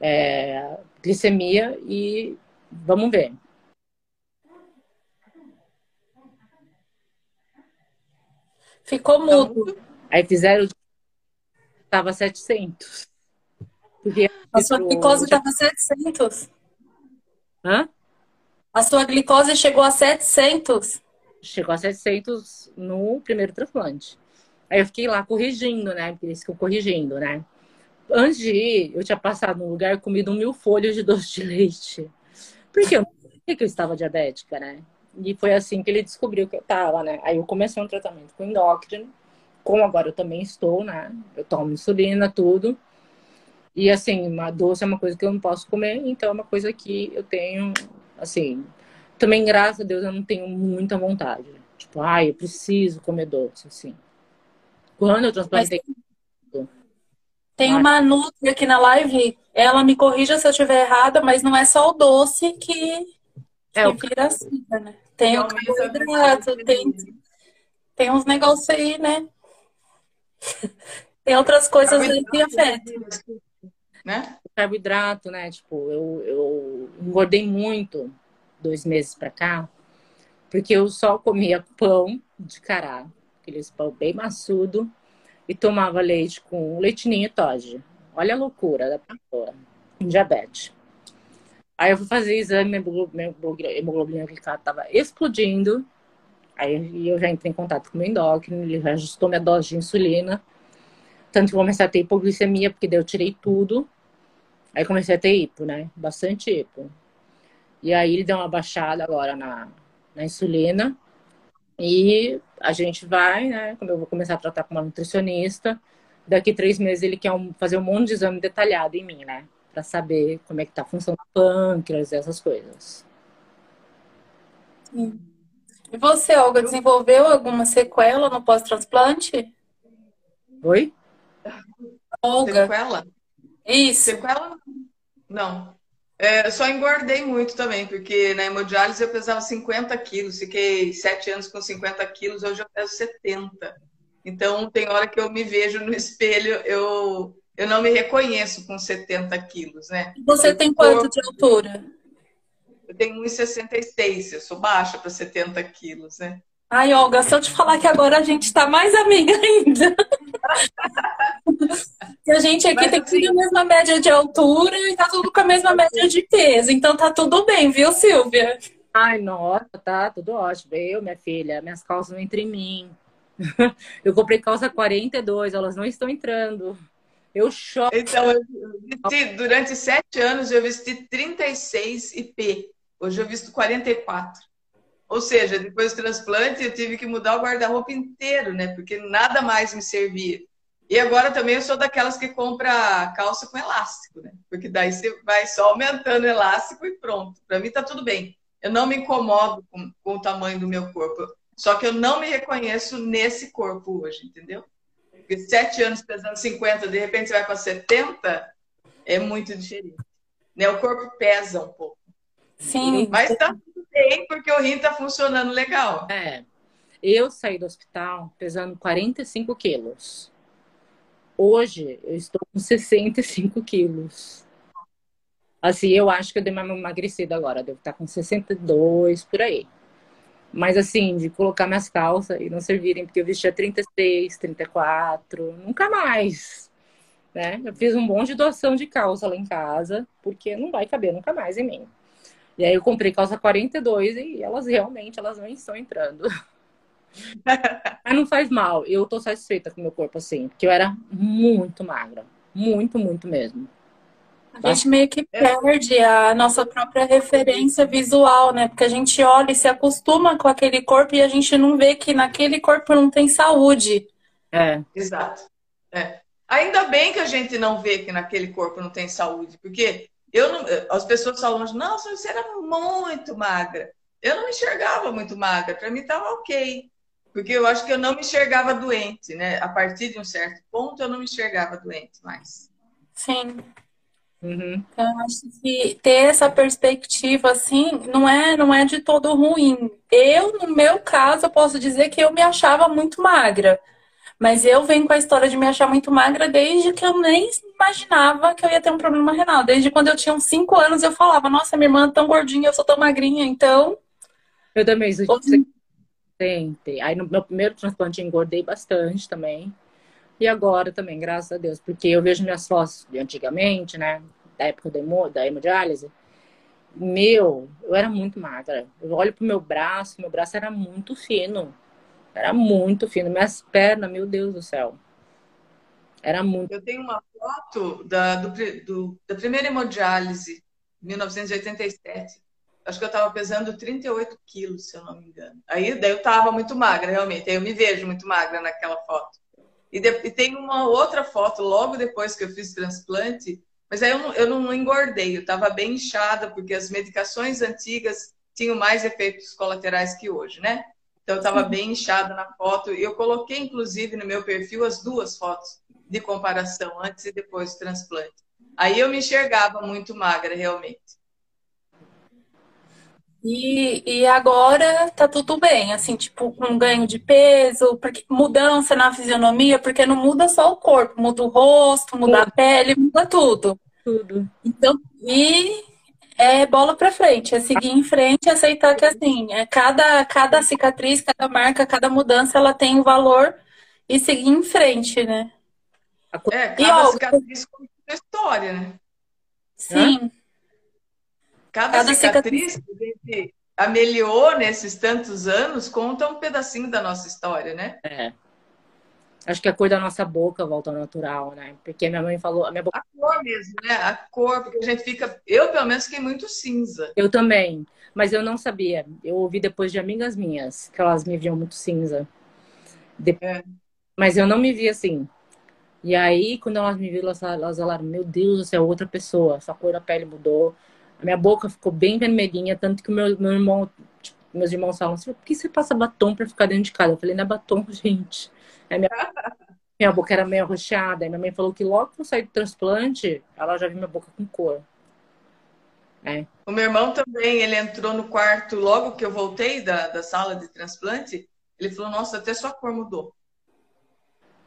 é, glicemia e vamos ver. Ficou mudo. Aí fizeram, tava 700. Porque a sua glicose estava 700. Hã? A sua glicose chegou a 700? Chegou a 700 no primeiro transplante. Aí eu fiquei lá corrigindo, né? Porque eles ficam corrigindo, né? Antes de ir, eu tinha passado num lugar e comido mil folhas de doce de leite. Porque eu não sabia que eu estava diabética, né? E foi assim que ele descobriu que eu estava, né? Aí eu comecei um tratamento com endócrino. Como agora eu também estou, né? Eu tomo insulina, tudo. E assim, uma doce é uma coisa que eu não posso comer, então é uma coisa que eu tenho, assim, também graças a Deus eu não tenho muita vontade. Tipo, ai, ah, eu preciso comer doce, assim. Quando eu transplantei. Mas tem uma Nutri aqui na live, ela me corrija se eu estiver errada, mas não é só o doce que, que é, vira assim, né? Tem o carboidrato, tem, tem uns negócios aí, né? tem outras coisas aí que afetam. Né? Carboidrato, né? Tipo, eu, eu engordei muito dois meses pra cá, porque eu só comia pão de cará aqueles pão bem maçudo, e tomava leite com leitinho e toge. Olha a loucura da pessoa, diabetes. Aí eu fui fazer exame, minha hemoglobina glicada estava explodindo. Aí eu já entrei em contato com o meu endócrino, ele já ajustou minha dose de insulina. Tanto que eu comecei a ter hipoglicemia, porque daí eu tirei tudo. Aí comecei a ter hipo, né? Bastante hipo. E aí ele deu uma baixada agora na, na insulina. E a gente vai, né? Quando eu vou começar a tratar com uma nutricionista, daqui três meses ele quer um, fazer um monte de exame detalhado em mim, né? Para saber como é que tá a função do pâncreas, essas coisas. Sim. E você, Olga, desenvolveu alguma sequela no pós-transplante? Oi? Olga. Sequela? Isso. Sequela? Não. É, só engordei muito também, porque na hemodiálise eu pesava 50 quilos, fiquei sete anos com 50 quilos, hoje eu peso 70. Então, tem hora que eu me vejo no espelho, eu, eu não me reconheço com 70 quilos, né? Você tem quanto de altura? Eu tenho 1,66, eu sou baixa para 70 quilos, né? Ai, Olga, se eu te falar que agora a gente está mais amiga ainda. e a gente aqui Mas, tem assim, tudo a mesma média de altura e tá tudo com a mesma média de peso. Então tá tudo bem, viu, Silvia? Ai, nossa, tá tudo ótimo. Eu, minha filha, minhas calças não entram em mim. Eu comprei calça 42, elas não estão entrando. Eu choro. Então, eu vesti, durante sete anos eu vesti 36 IP. Hoje eu visto 44. Ou seja, depois do transplante, eu tive que mudar o guarda-roupa inteiro, né? Porque nada mais me servia. E agora também eu sou daquelas que compra calça com elástico, né? Porque daí você vai só aumentando o elástico e pronto. Para mim tá tudo bem. Eu não me incomodo com, com, o tamanho do meu corpo. Só que eu não me reconheço nesse corpo hoje, entendeu? Porque sete anos pesando 50, de repente você vai para 70, é muito diferente. Né? O corpo pesa um pouco. Sim. Mas tá bem, porque o rim tá funcionando legal. É. Eu saí do hospital pesando 45 quilos. Hoje eu estou com 65 quilos. Assim, eu acho que eu dei uma emagrecida agora. Devo estar com 62 por aí. Mas assim, de colocar minhas calças e não servirem, porque eu vestia 36, 34, nunca mais. Né? Eu fiz um monte de doação de calça lá em casa, porque não vai caber nunca mais em mim. E aí eu comprei calça 42 e elas realmente elas não estão entrando. Mas não faz mal. Eu tô satisfeita com o meu corpo assim, porque eu era muito magra, muito, muito mesmo. A gente meio que perde a nossa própria referência visual, né? Porque a gente olha e se acostuma com aquele corpo e a gente não vê que naquele corpo não tem saúde. É. Exato. É. Ainda bem que a gente não vê que naquele corpo não tem saúde, porque Eu não, as pessoas falam, nossa, você era muito magra. Eu não me enxergava muito magra, para mim estava ok. Porque eu acho que eu não me enxergava doente, né? A partir de um certo ponto, eu não me enxergava doente mais. Sim. Uhum. Então, acho que ter essa perspectiva, assim, não é, não é de todo ruim. Eu, no meu caso, eu posso dizer que eu me achava muito magra. Mas eu venho com a história de me achar muito magra desde que eu nem imaginava que eu ia ter um problema renal. Desde quando eu tinha uns 5 anos, eu falava, nossa, minha irmã é tão gordinha, eu sou tão magrinha, então. Eu também sou Hoje... Aí no meu primeiro transplante engordei bastante também. E agora também, graças a Deus, porque eu vejo minhas fotos de antigamente, né? Da época da, hemo, da hemodiálise. Meu, eu era muito magra. Eu olho pro meu braço, meu braço era muito fino. Era muito fino. Minhas pernas, meu Deus do céu. Era muito. Eu tenho uma foto da, do, do, da primeira hemodiálise, 1987. Acho que eu estava pesando 38 quilos, se eu não me engano. Aí daí eu estava muito magra, realmente. Aí eu me vejo muito magra naquela foto. E, de, e, tem uma outra foto logo depois que eu fiz transplante, mas aí eu não, eu não engordei, eu estava bem inchada, porque as medicações antigas tinham mais efeitos colaterais que hoje, né? Então eu estava bem inchada na foto. E eu coloquei, inclusive, no meu perfil as duas fotos de comparação, antes e depois do transplante. Aí eu me enxergava muito magra, realmente. E, e agora tá tudo bem, assim, tipo, com ganho de peso, porque mudança na fisionomia, porque não muda só o corpo, muda o rosto, muda a pele, muda tudo. Tudo. Então, e é bola para frente, é seguir em frente e aceitar que assim, é cada, cada cicatriz, cada marca, cada mudança, ela tem um valor e seguir em frente, né? É, cada e, ó, cicatriz conta uma história, né? Sim. Cada, cada cicatriz, cicatriz que a gente ameliou nesses tantos anos conta um pedacinho da nossa história, né? É. Acho que a cor da nossa boca volta ao natural, né? Porque minha mãe falou. A, minha boca... a cor mesmo, né? A cor, porque a gente fica. Eu, pelo menos, fiquei muito cinza. Eu também. Mas eu não sabia. Eu ouvi depois de amigas minhas que elas me viam muito cinza. É. Mas eu não me via assim. E aí, quando elas me viram, elas, elas falaram: Meu Deus, você é outra pessoa. Sua cor da pele mudou. A minha boca ficou bem vermelhinha. Tanto que meu, meu irmão. Tipo, meus irmãos falam assim: Por que você passa batom pra ficar dentro de casa? Eu falei: Não é batom, gente. Aí minha, minha boca era meio arroxeada. Aí minha mãe falou que logo que eu saí do transplante, ela já viu minha boca com cor. É. O meu irmão também, ele entrou no quarto logo que eu voltei da, da sala de transplante. Ele falou: Nossa, até sua cor mudou.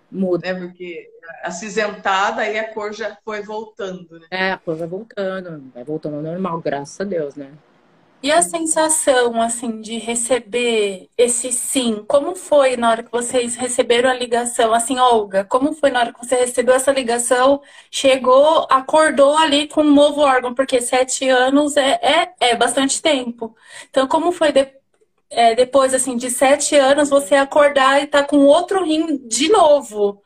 Muda. Né? Porque acinzentada, aí a cor já foi voltando. Né? É, a cor vai voltando. Vai voltando ao normal, graças a Deus, né? E a sensação, assim, de receber esse sim, como foi na hora que vocês receberam a ligação? Assim, Olga, como foi na hora que você recebeu essa ligação? Chegou, acordou ali com um novo órgão, porque sete anos é, é, é bastante tempo. Então, como foi de, é, depois, assim, de sete anos, você acordar e estar tá com outro rim de novo?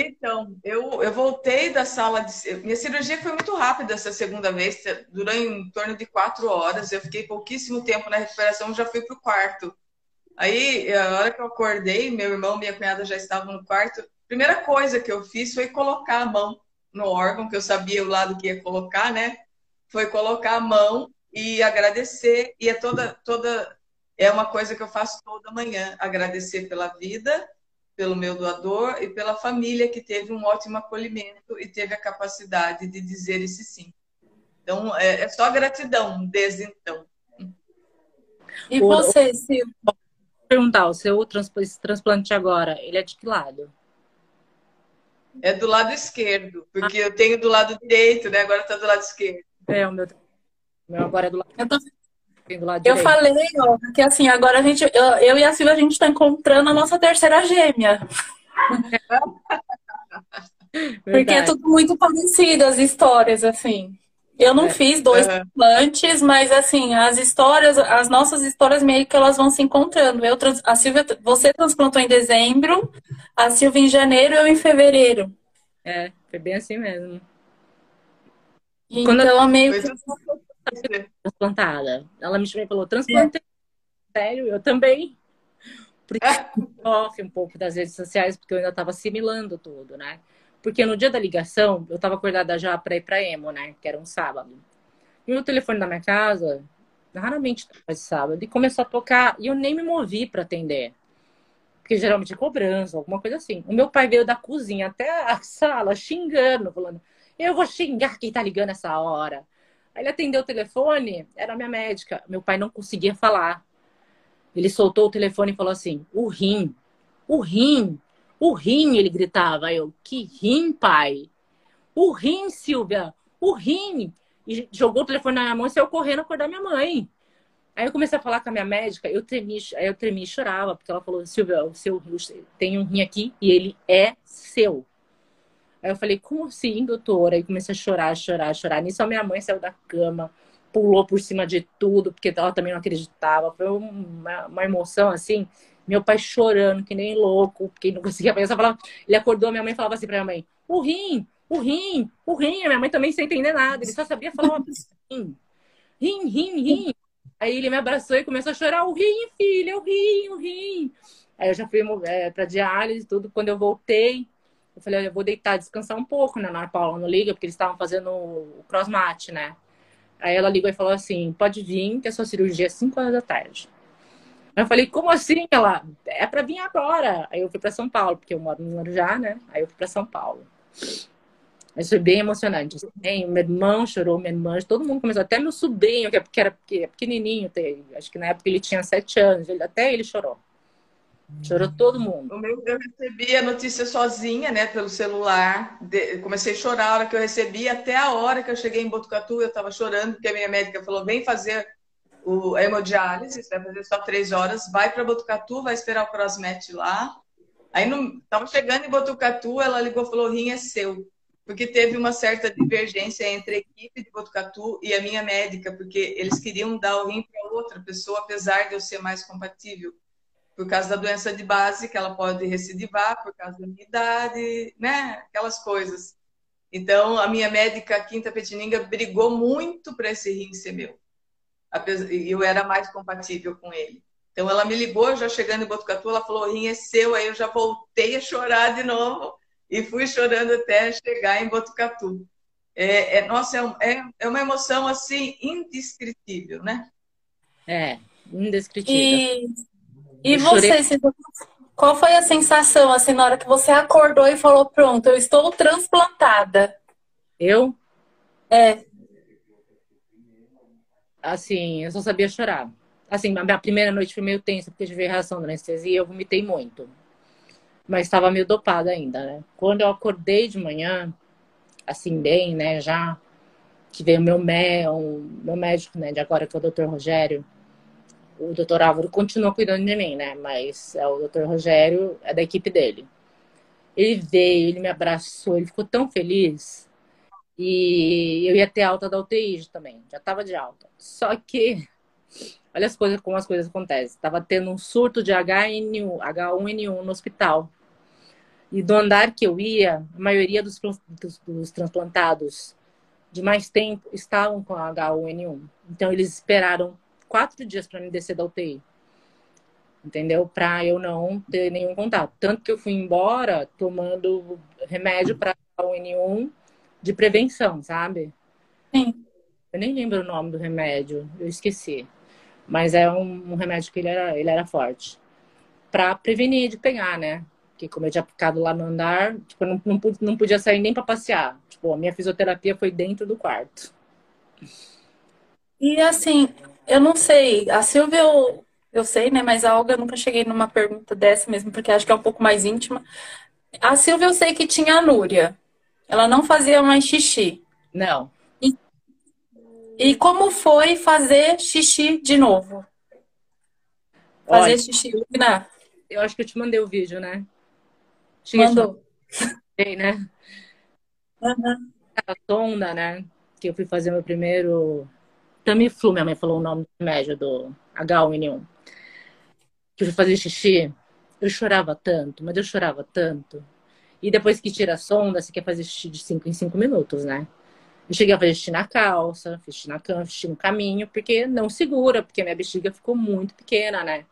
Então, eu, eu voltei da sala de. Minha cirurgia foi muito rápida essa segunda vez, durou em torno de quatro horas. Eu fiquei pouquíssimo tempo na recuperação, já fui para o quarto. Aí, a hora que eu acordei, meu irmão e minha cunhada já estavam no quarto. Primeira coisa que eu fiz foi colocar a mão no órgão, que eu sabia o lado que ia colocar, né? Foi colocar a mão e agradecer. E é toda, toda. É uma coisa que eu faço toda manhã: agradecer pela vida pelo meu doador e pela família que teve um ótimo acolhimento e teve a capacidade de dizer esse sim. Então, é, é só gratidão desde então. E você, Silvia? Perguntar, o seu transplante agora, ele é de que lado? É do lado esquerdo, porque ah. eu tenho do lado direito, né? Agora está do lado esquerdo. É, o meu, meu agora é do lado. Eu tô eu falei, ó, que assim, agora a gente, eu, eu e a Silvia, a gente está encontrando a nossa terceira gêmea. Porque é tudo muito parecido, as histórias, assim. Eu não é. fiz dois uhum. mas assim, as histórias, as nossas histórias meio que elas vão se encontrando. Eu, a Silvia, você transplantou em dezembro, a Silvia em janeiro e eu em fevereiro. É, foi bem assim mesmo. Então, Quando eu meio que transplantada. Ela me chamou e falou, transplantei. É. Sério, eu também. Porque sofre um pouco das redes sociais, porque eu ainda estava assimilando tudo, né? Porque no dia da ligação, eu tava acordada já pra ir pra emo, né? Que era um sábado. E o telefone da minha casa, raramente faz sábado, e começou a tocar e eu nem me movi para atender. Porque geralmente é cobrança, alguma coisa assim. O meu pai veio da cozinha até a sala xingando, falando: Eu vou xingar quem tá ligando essa hora. Aí ele atendeu o telefone, era minha médica. Meu pai não conseguia falar. Ele soltou o telefone e falou assim: O rim, o rim, o rim, ele gritava. Eu: Que rim, pai? O rim, Silvia, o rim. E jogou o telefone na minha mão e saiu correndo acordar minha mãe. Aí eu comecei a falar com a minha médica, eu tremi, eu tremi e chorava, porque ela falou, Silvia, o seu tem um rim aqui e ele é seu. Aí eu falei, como assim, doutora? Aí comecei a chorar, chorar, chorar. Nisso a minha mãe saiu da cama, pulou por cima de tudo, porque ela também não acreditava. Foi uma, uma emoção assim. Meu pai chorando, que nem louco, porque não conseguia pensar. Falava, ele acordou, minha mãe falava assim pra minha mãe: o rim, o rim, o rim. A minha mãe também sem entender nada. Ele só sabia falar uma rim, rim, rim, rim. Aí ele me abraçou e começou a chorar: o rim, filha, o rim, o rim. Aí eu já fui é, pra diálise e tudo. Quando eu voltei, eu falei, eu vou deitar, descansar um pouco, né? Na Paula não liga, porque eles estavam fazendo o crossmat, né? Aí ela ligou e falou assim, pode vir, que a sua cirurgia é 5 horas da tarde. Aí eu falei, como assim? Ela, é pra vir agora. Aí eu fui pra São Paulo, porque eu moro no Guarujá, né? Aí eu fui pra São Paulo. Mas foi bem emocionante. Assim, meu irmão chorou, minha irmã, todo mundo começou. Até meu sobrinho, que era é pequenininho, acho que na época ele tinha sete anos, até ele chorou. Chorou todo mundo. Eu recebi a notícia sozinha, né, pelo celular. De, comecei a chorar a hora que eu recebi, até a hora que eu cheguei em Botucatu, eu estava chorando, porque a minha médica falou: vem fazer o, a hemodiálise, vai fazer só três horas, vai para Botucatu, vai esperar o crossmatch lá. Aí estava chegando em Botucatu, ela ligou e falou: rim é seu. Porque teve uma certa divergência entre a equipe de Botucatu e a minha médica, porque eles queriam dar o rim para outra pessoa, apesar de eu ser mais compatível por causa da doença de base, que ela pode recidivar por causa da minha idade, né? Aquelas coisas. Então, a minha médica Quinta Petininga brigou muito para esse rim ser meu. E eu era mais compatível com ele. Então, ela me ligou, já chegando em Botucatu, ela falou: o rim é seu. Aí eu já voltei a chorar de novo e fui chorando até chegar em Botucatu. É, é nossa, é, é, é uma emoção assim indescritível, né? É, indescritível. E e eu você, qual foi a sensação, assim, na hora que você acordou e falou, pronto, eu estou transplantada? Eu? É. Assim, eu só sabia chorar. Assim, a minha primeira noite foi meio tensa, porque eu tive reação da anestesia e eu vomitei muito. Mas estava meio dopada ainda, né? Quando eu acordei de manhã, assim, bem, né, já, que veio meu, mé, meu médico, né, de agora, que é o doutor Rogério, o doutor Álvaro continua cuidando de mim, né? Mas é o doutor Rogério é da equipe dele. Ele veio, ele me abraçou, ele ficou tão feliz. E eu ia ter alta da UTI também, já tava de alta. Só que, olha as coisas, como as coisas acontecem. Tava tendo um surto de H1N1, H1N1 no hospital. E do andar que eu ia, a maioria dos, dos, dos transplantados de mais tempo estavam com H1N1. Então eles esperaram quatro dias para me descer da UTI. Entendeu? Para eu não ter nenhum contato. Tanto que eu fui embora tomando remédio para o N1 de prevenção, sabe? Sim. Eu nem lembro o nome do remédio, eu esqueci. Mas é um, um remédio que ele era, ele era forte. Para prevenir de pegar, né? Porque como eu tinha ficado lá no andar, tipo, eu não, não, não podia sair nem para passear. Tipo, a minha fisioterapia foi dentro do quarto. E assim, eu não sei. A Silvia eu, eu sei, né? Mas a Olga eu nunca cheguei numa pergunta dessa mesmo, porque acho que é um pouco mais íntima. A Silvia eu sei que tinha a Núria. Ela não fazia mais xixi. Não. E, e como foi fazer xixi de novo? Fazer Olha, xixi, Lina? Eu acho que eu te mandei o vídeo, né? Mandou. Mandei, né? Uhum. A sonda, né? Que eu fui fazer meu primeiro Tamiflu, minha mãe falou o nome do remédio do H1N1. Que eu fui fazer xixi, eu chorava tanto, mas eu chorava tanto. E depois que tira a sonda, você quer fazer xixi de 5 em 5 minutos, né? Eu cheguei a fazer xixi na calça, fiz xixi na cama, xixi no caminho, porque não segura, porque minha bexiga ficou muito pequena, né?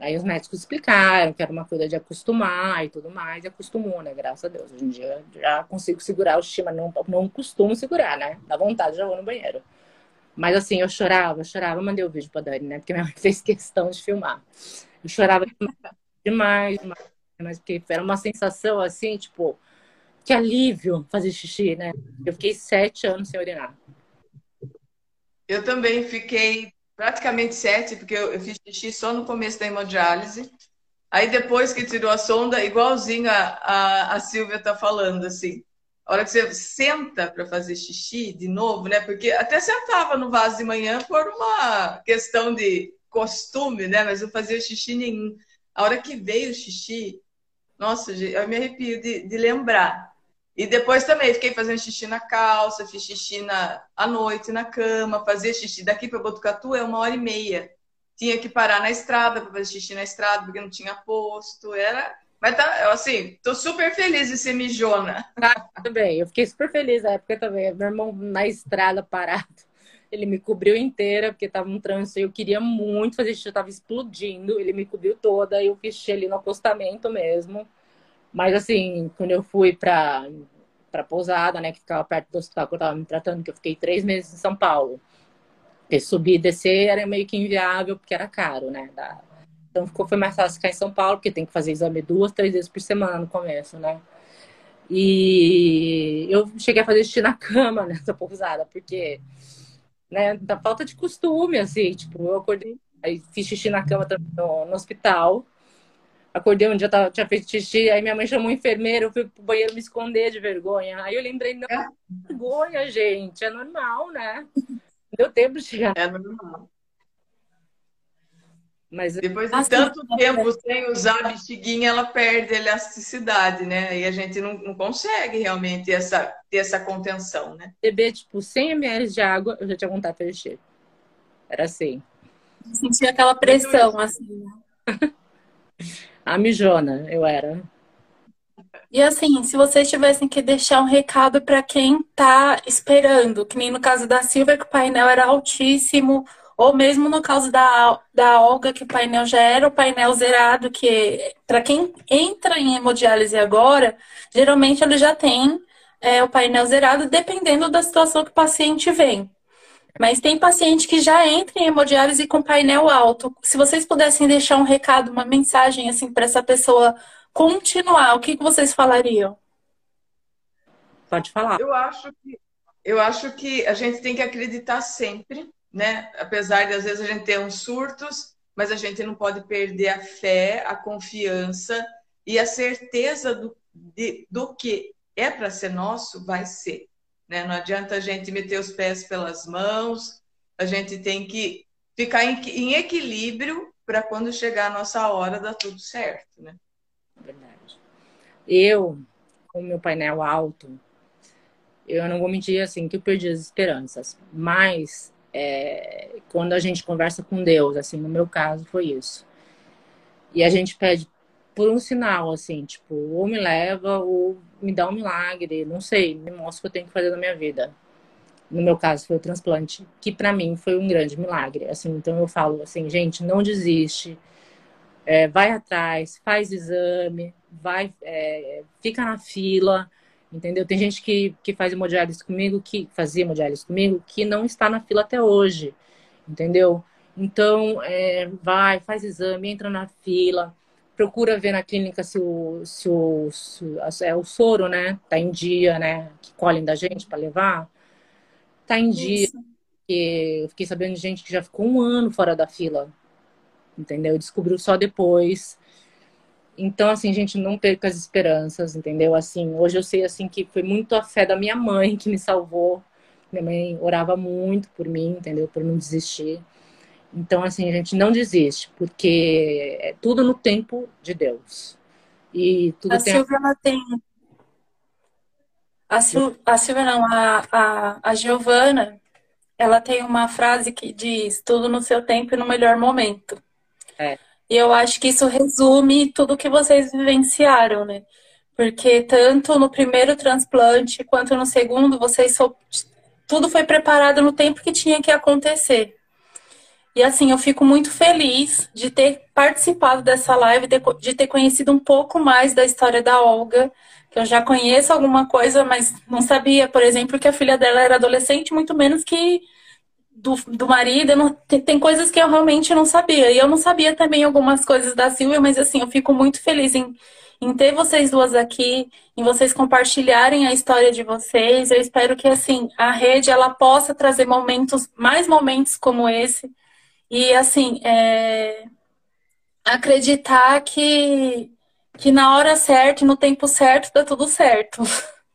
Aí os médicos explicaram que era uma coisa de acostumar e tudo mais, e acostumou, né? Graças a Deus. Hoje em dia já consigo segurar o xixi, mas não, não costumo segurar, né? Dá vontade, já vou no banheiro. Mas assim, eu chorava, chorava, mandei o vídeo pra Dani, né? Porque minha mãe fez questão de filmar. Eu chorava demais, demais, demais porque era uma sensação assim, tipo, que alívio fazer xixi, né? Eu fiquei sete anos sem urinar. Eu também fiquei praticamente sete, porque eu, eu fiz xixi só no começo da hemodiálise. Aí depois que tirou a sonda, igualzinho a, a, a Silvia tá falando, assim. A hora que você senta para fazer xixi de novo, né? Porque até sentava no vaso de manhã por uma questão de costume, né? Mas não fazia xixi nenhum. A hora que veio o xixi, nossa, eu me arrepio de, de lembrar. E depois também fiquei fazendo xixi na calça, fiz xixi na, à noite na cama, fazia xixi daqui para Botucatu é uma hora e meia. Tinha que parar na estrada para fazer xixi na estrada, porque não tinha posto. Era. Mas tá, assim, tô super feliz de ser mijona. Ah, também, eu fiquei super feliz na época também. Meu irmão na estrada parado. Ele me cobriu inteira, porque tava um trânsito e eu queria muito fazer xixi, eu tava explodindo. Ele me cobriu toda, eu fiz ali no acostamento mesmo. Mas assim, quando eu fui pra, pra pousada, né, que ficava perto do hospital que eu tava me tratando, que eu fiquei três meses em São Paulo. Porque subir e descer era meio que inviável, porque era caro, né? Da... Então ficou, foi mais fácil ficar em São Paulo, porque tem que fazer exame duas, três vezes por semana no começo, né? E eu cheguei a fazer xixi na cama nessa pousada, porque, né, da falta de costume, assim, tipo, eu acordei, aí fiz xixi na cama no, no hospital, Acordei um dia, tava, tinha feito xixi, aí minha mãe chamou um enfermeiro, eu fui pro banheiro me esconder de vergonha. Aí eu lembrei, não, é vergonha, gente, é normal, né? Deu tempo de chegar. É normal. Mas depois de tanto tempo sem usar a bexiguinha, ela perde a elasticidade, né? E a gente não, não consegue realmente essa, ter essa contenção, né? Beber, tipo, 100 ml de água, eu já tinha vontade de encher. Era assim. Sentia aquela pressão, assim, né? A mijona, eu era. E assim, se vocês tivessem que deixar um recado para quem tá esperando, que nem no caso da Silvia, que o painel era altíssimo, ou mesmo no caso da, da Olga, que o painel já era o painel zerado, que para quem entra em hemodiálise agora, geralmente ele já tem é, o painel zerado, dependendo da situação que o paciente vem. Mas tem paciente que já entra em hemodiálise com painel alto. Se vocês pudessem deixar um recado, uma mensagem assim para essa pessoa continuar, o que, que vocês falariam? Pode falar. Eu acho que eu acho que a gente tem que acreditar sempre, né? Apesar de às vezes a gente ter uns surtos, mas a gente não pode perder a fé, a confiança e a certeza do, de, do que é para ser nosso, vai ser. Né? Não adianta a gente meter os pés pelas mãos, a gente tem que ficar em, em equilíbrio para quando chegar a nossa hora dar tudo certo. Né? Verdade. Eu, com meu painel alto, eu não vou mentir assim que eu perdi as esperanças, mas é, quando a gente conversa com Deus, assim, no meu caso foi isso. E a gente pede por um sinal, assim, tipo, ou me leva, ou me dá um milagre, não sei, me mostra o que eu tenho que fazer na minha vida. No meu caso, foi o transplante, que para mim foi um grande milagre. Assim, então eu falo assim, gente, não desiste, é, vai atrás, faz exame, vai, é, fica na fila, entendeu? Tem gente que, que faz hemodiálise comigo, que fazia hemodiálise comigo, que não está na fila até hoje, entendeu? Então, é, vai, faz exame, entra na fila, procura ver na clínica se o, se o, se, é, o soro, né, tá em dia, né, que colhem da gente para levar, tá em dia. Porque eu fiquei sabendo de gente que já ficou um ano fora da fila, entendeu? Descobriu só depois. Então, assim, gente, não perca as esperanças, entendeu? Assim, hoje eu sei, assim, que foi muito a fé da minha mãe que me salvou. Minha mãe orava muito por mim, entendeu? Por não desistir. Então, assim, a gente não desiste, porque é tudo no tempo de Deus. E tudo a tem... Silvia, ela tem... A, Sil... a Silvia não, a, a, a Giovana, ela tem uma frase que diz tudo no seu tempo e no melhor momento. É. E eu acho que isso resume tudo que vocês vivenciaram, né? Porque tanto no primeiro transplante quanto no segundo, vocês tudo foi preparado no tempo que tinha que acontecer. E assim, eu fico muito feliz de ter participado dessa live, de ter conhecido um pouco mais da história da Olga, que eu já conheço alguma coisa, mas não sabia, por exemplo, que a filha dela era adolescente, muito menos que do, do marido. Não, tem, tem, coisas que eu realmente não sabia. E eu não sabia também algumas coisas da Silvia, mas assim, eu fico muito feliz em, em ter vocês duas aqui, em vocês compartilharem a história de vocês. Eu espero que assim a rede ela possa trazer momentos, mais momentos como esse. E assim, é... acreditar que, que na hora certa, no tempo certo, dá tudo certo.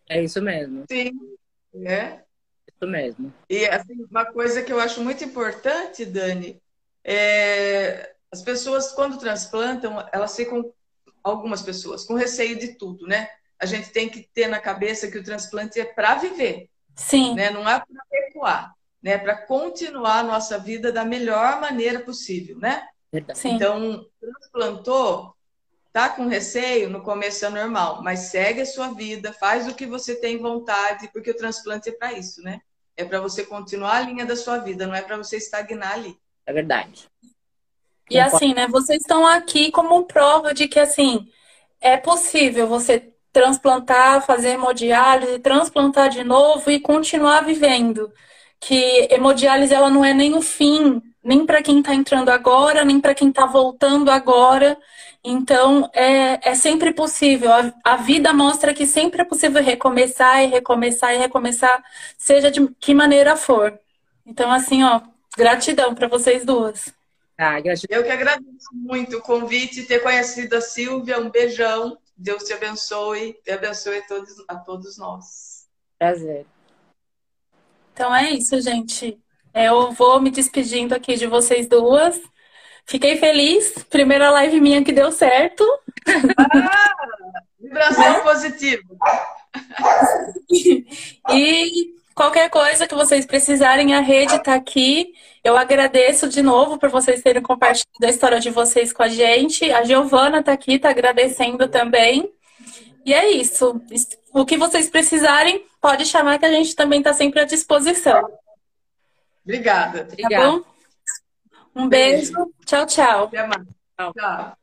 É isso mesmo. Sim, é. Isso mesmo. E assim, uma coisa que eu acho muito importante, Dani, é as pessoas quando transplantam, elas ficam algumas pessoas com receio de tudo, né? A gente tem que ter na cabeça que o transplante é para viver. Sim. Né? Não é para recuar, né? Para continuar a nossa vida da melhor maneira possível, né? Sim. Então, transplantou, tá com receio, no começo é normal, mas segue a sua vida, faz o que você tem vontade, porque o transplante é para isso, né? É para você continuar a linha da sua vida, não é para você estagnar ali. É verdade. E assim, né? Vocês estão aqui como prova de que assim é possível você transplantar, fazer hemodiálise, transplantar de novo e continuar vivendo. Que hemodiálise ela não é nem o fim, nem para quem está entrando agora, nem para quem está voltando agora. Então, é, é sempre possível. A, a, vida mostra que sempre é possível recomeçar e recomeçar e recomeçar, seja de que maneira for. Então, assim, ó, gratidão para vocês duas. Ah, gratidão. Eu que agradeço muito o convite, ter conhecido a Silvia. Um beijão. Deus te abençoe e abençoe a todos, a todos nós. Prazer. Então é isso, gente. Eu vou me despedindo aqui de vocês duas. Fiquei feliz. Primeira live minha que deu certo. Ah, vibração positiva. e qualquer coisa que vocês precisarem, a rede está aqui. Eu agradeço de novo por vocês terem compartilhado a história de vocês com a gente. A Giovana está aqui, está agradecendo também. E é isso. O que vocês precisarem, pode chamar que a gente também está sempre à disposição. Obrigada. Tá bom? Um beijo. Tchau, tchau. Até mais. Tchau. tchau.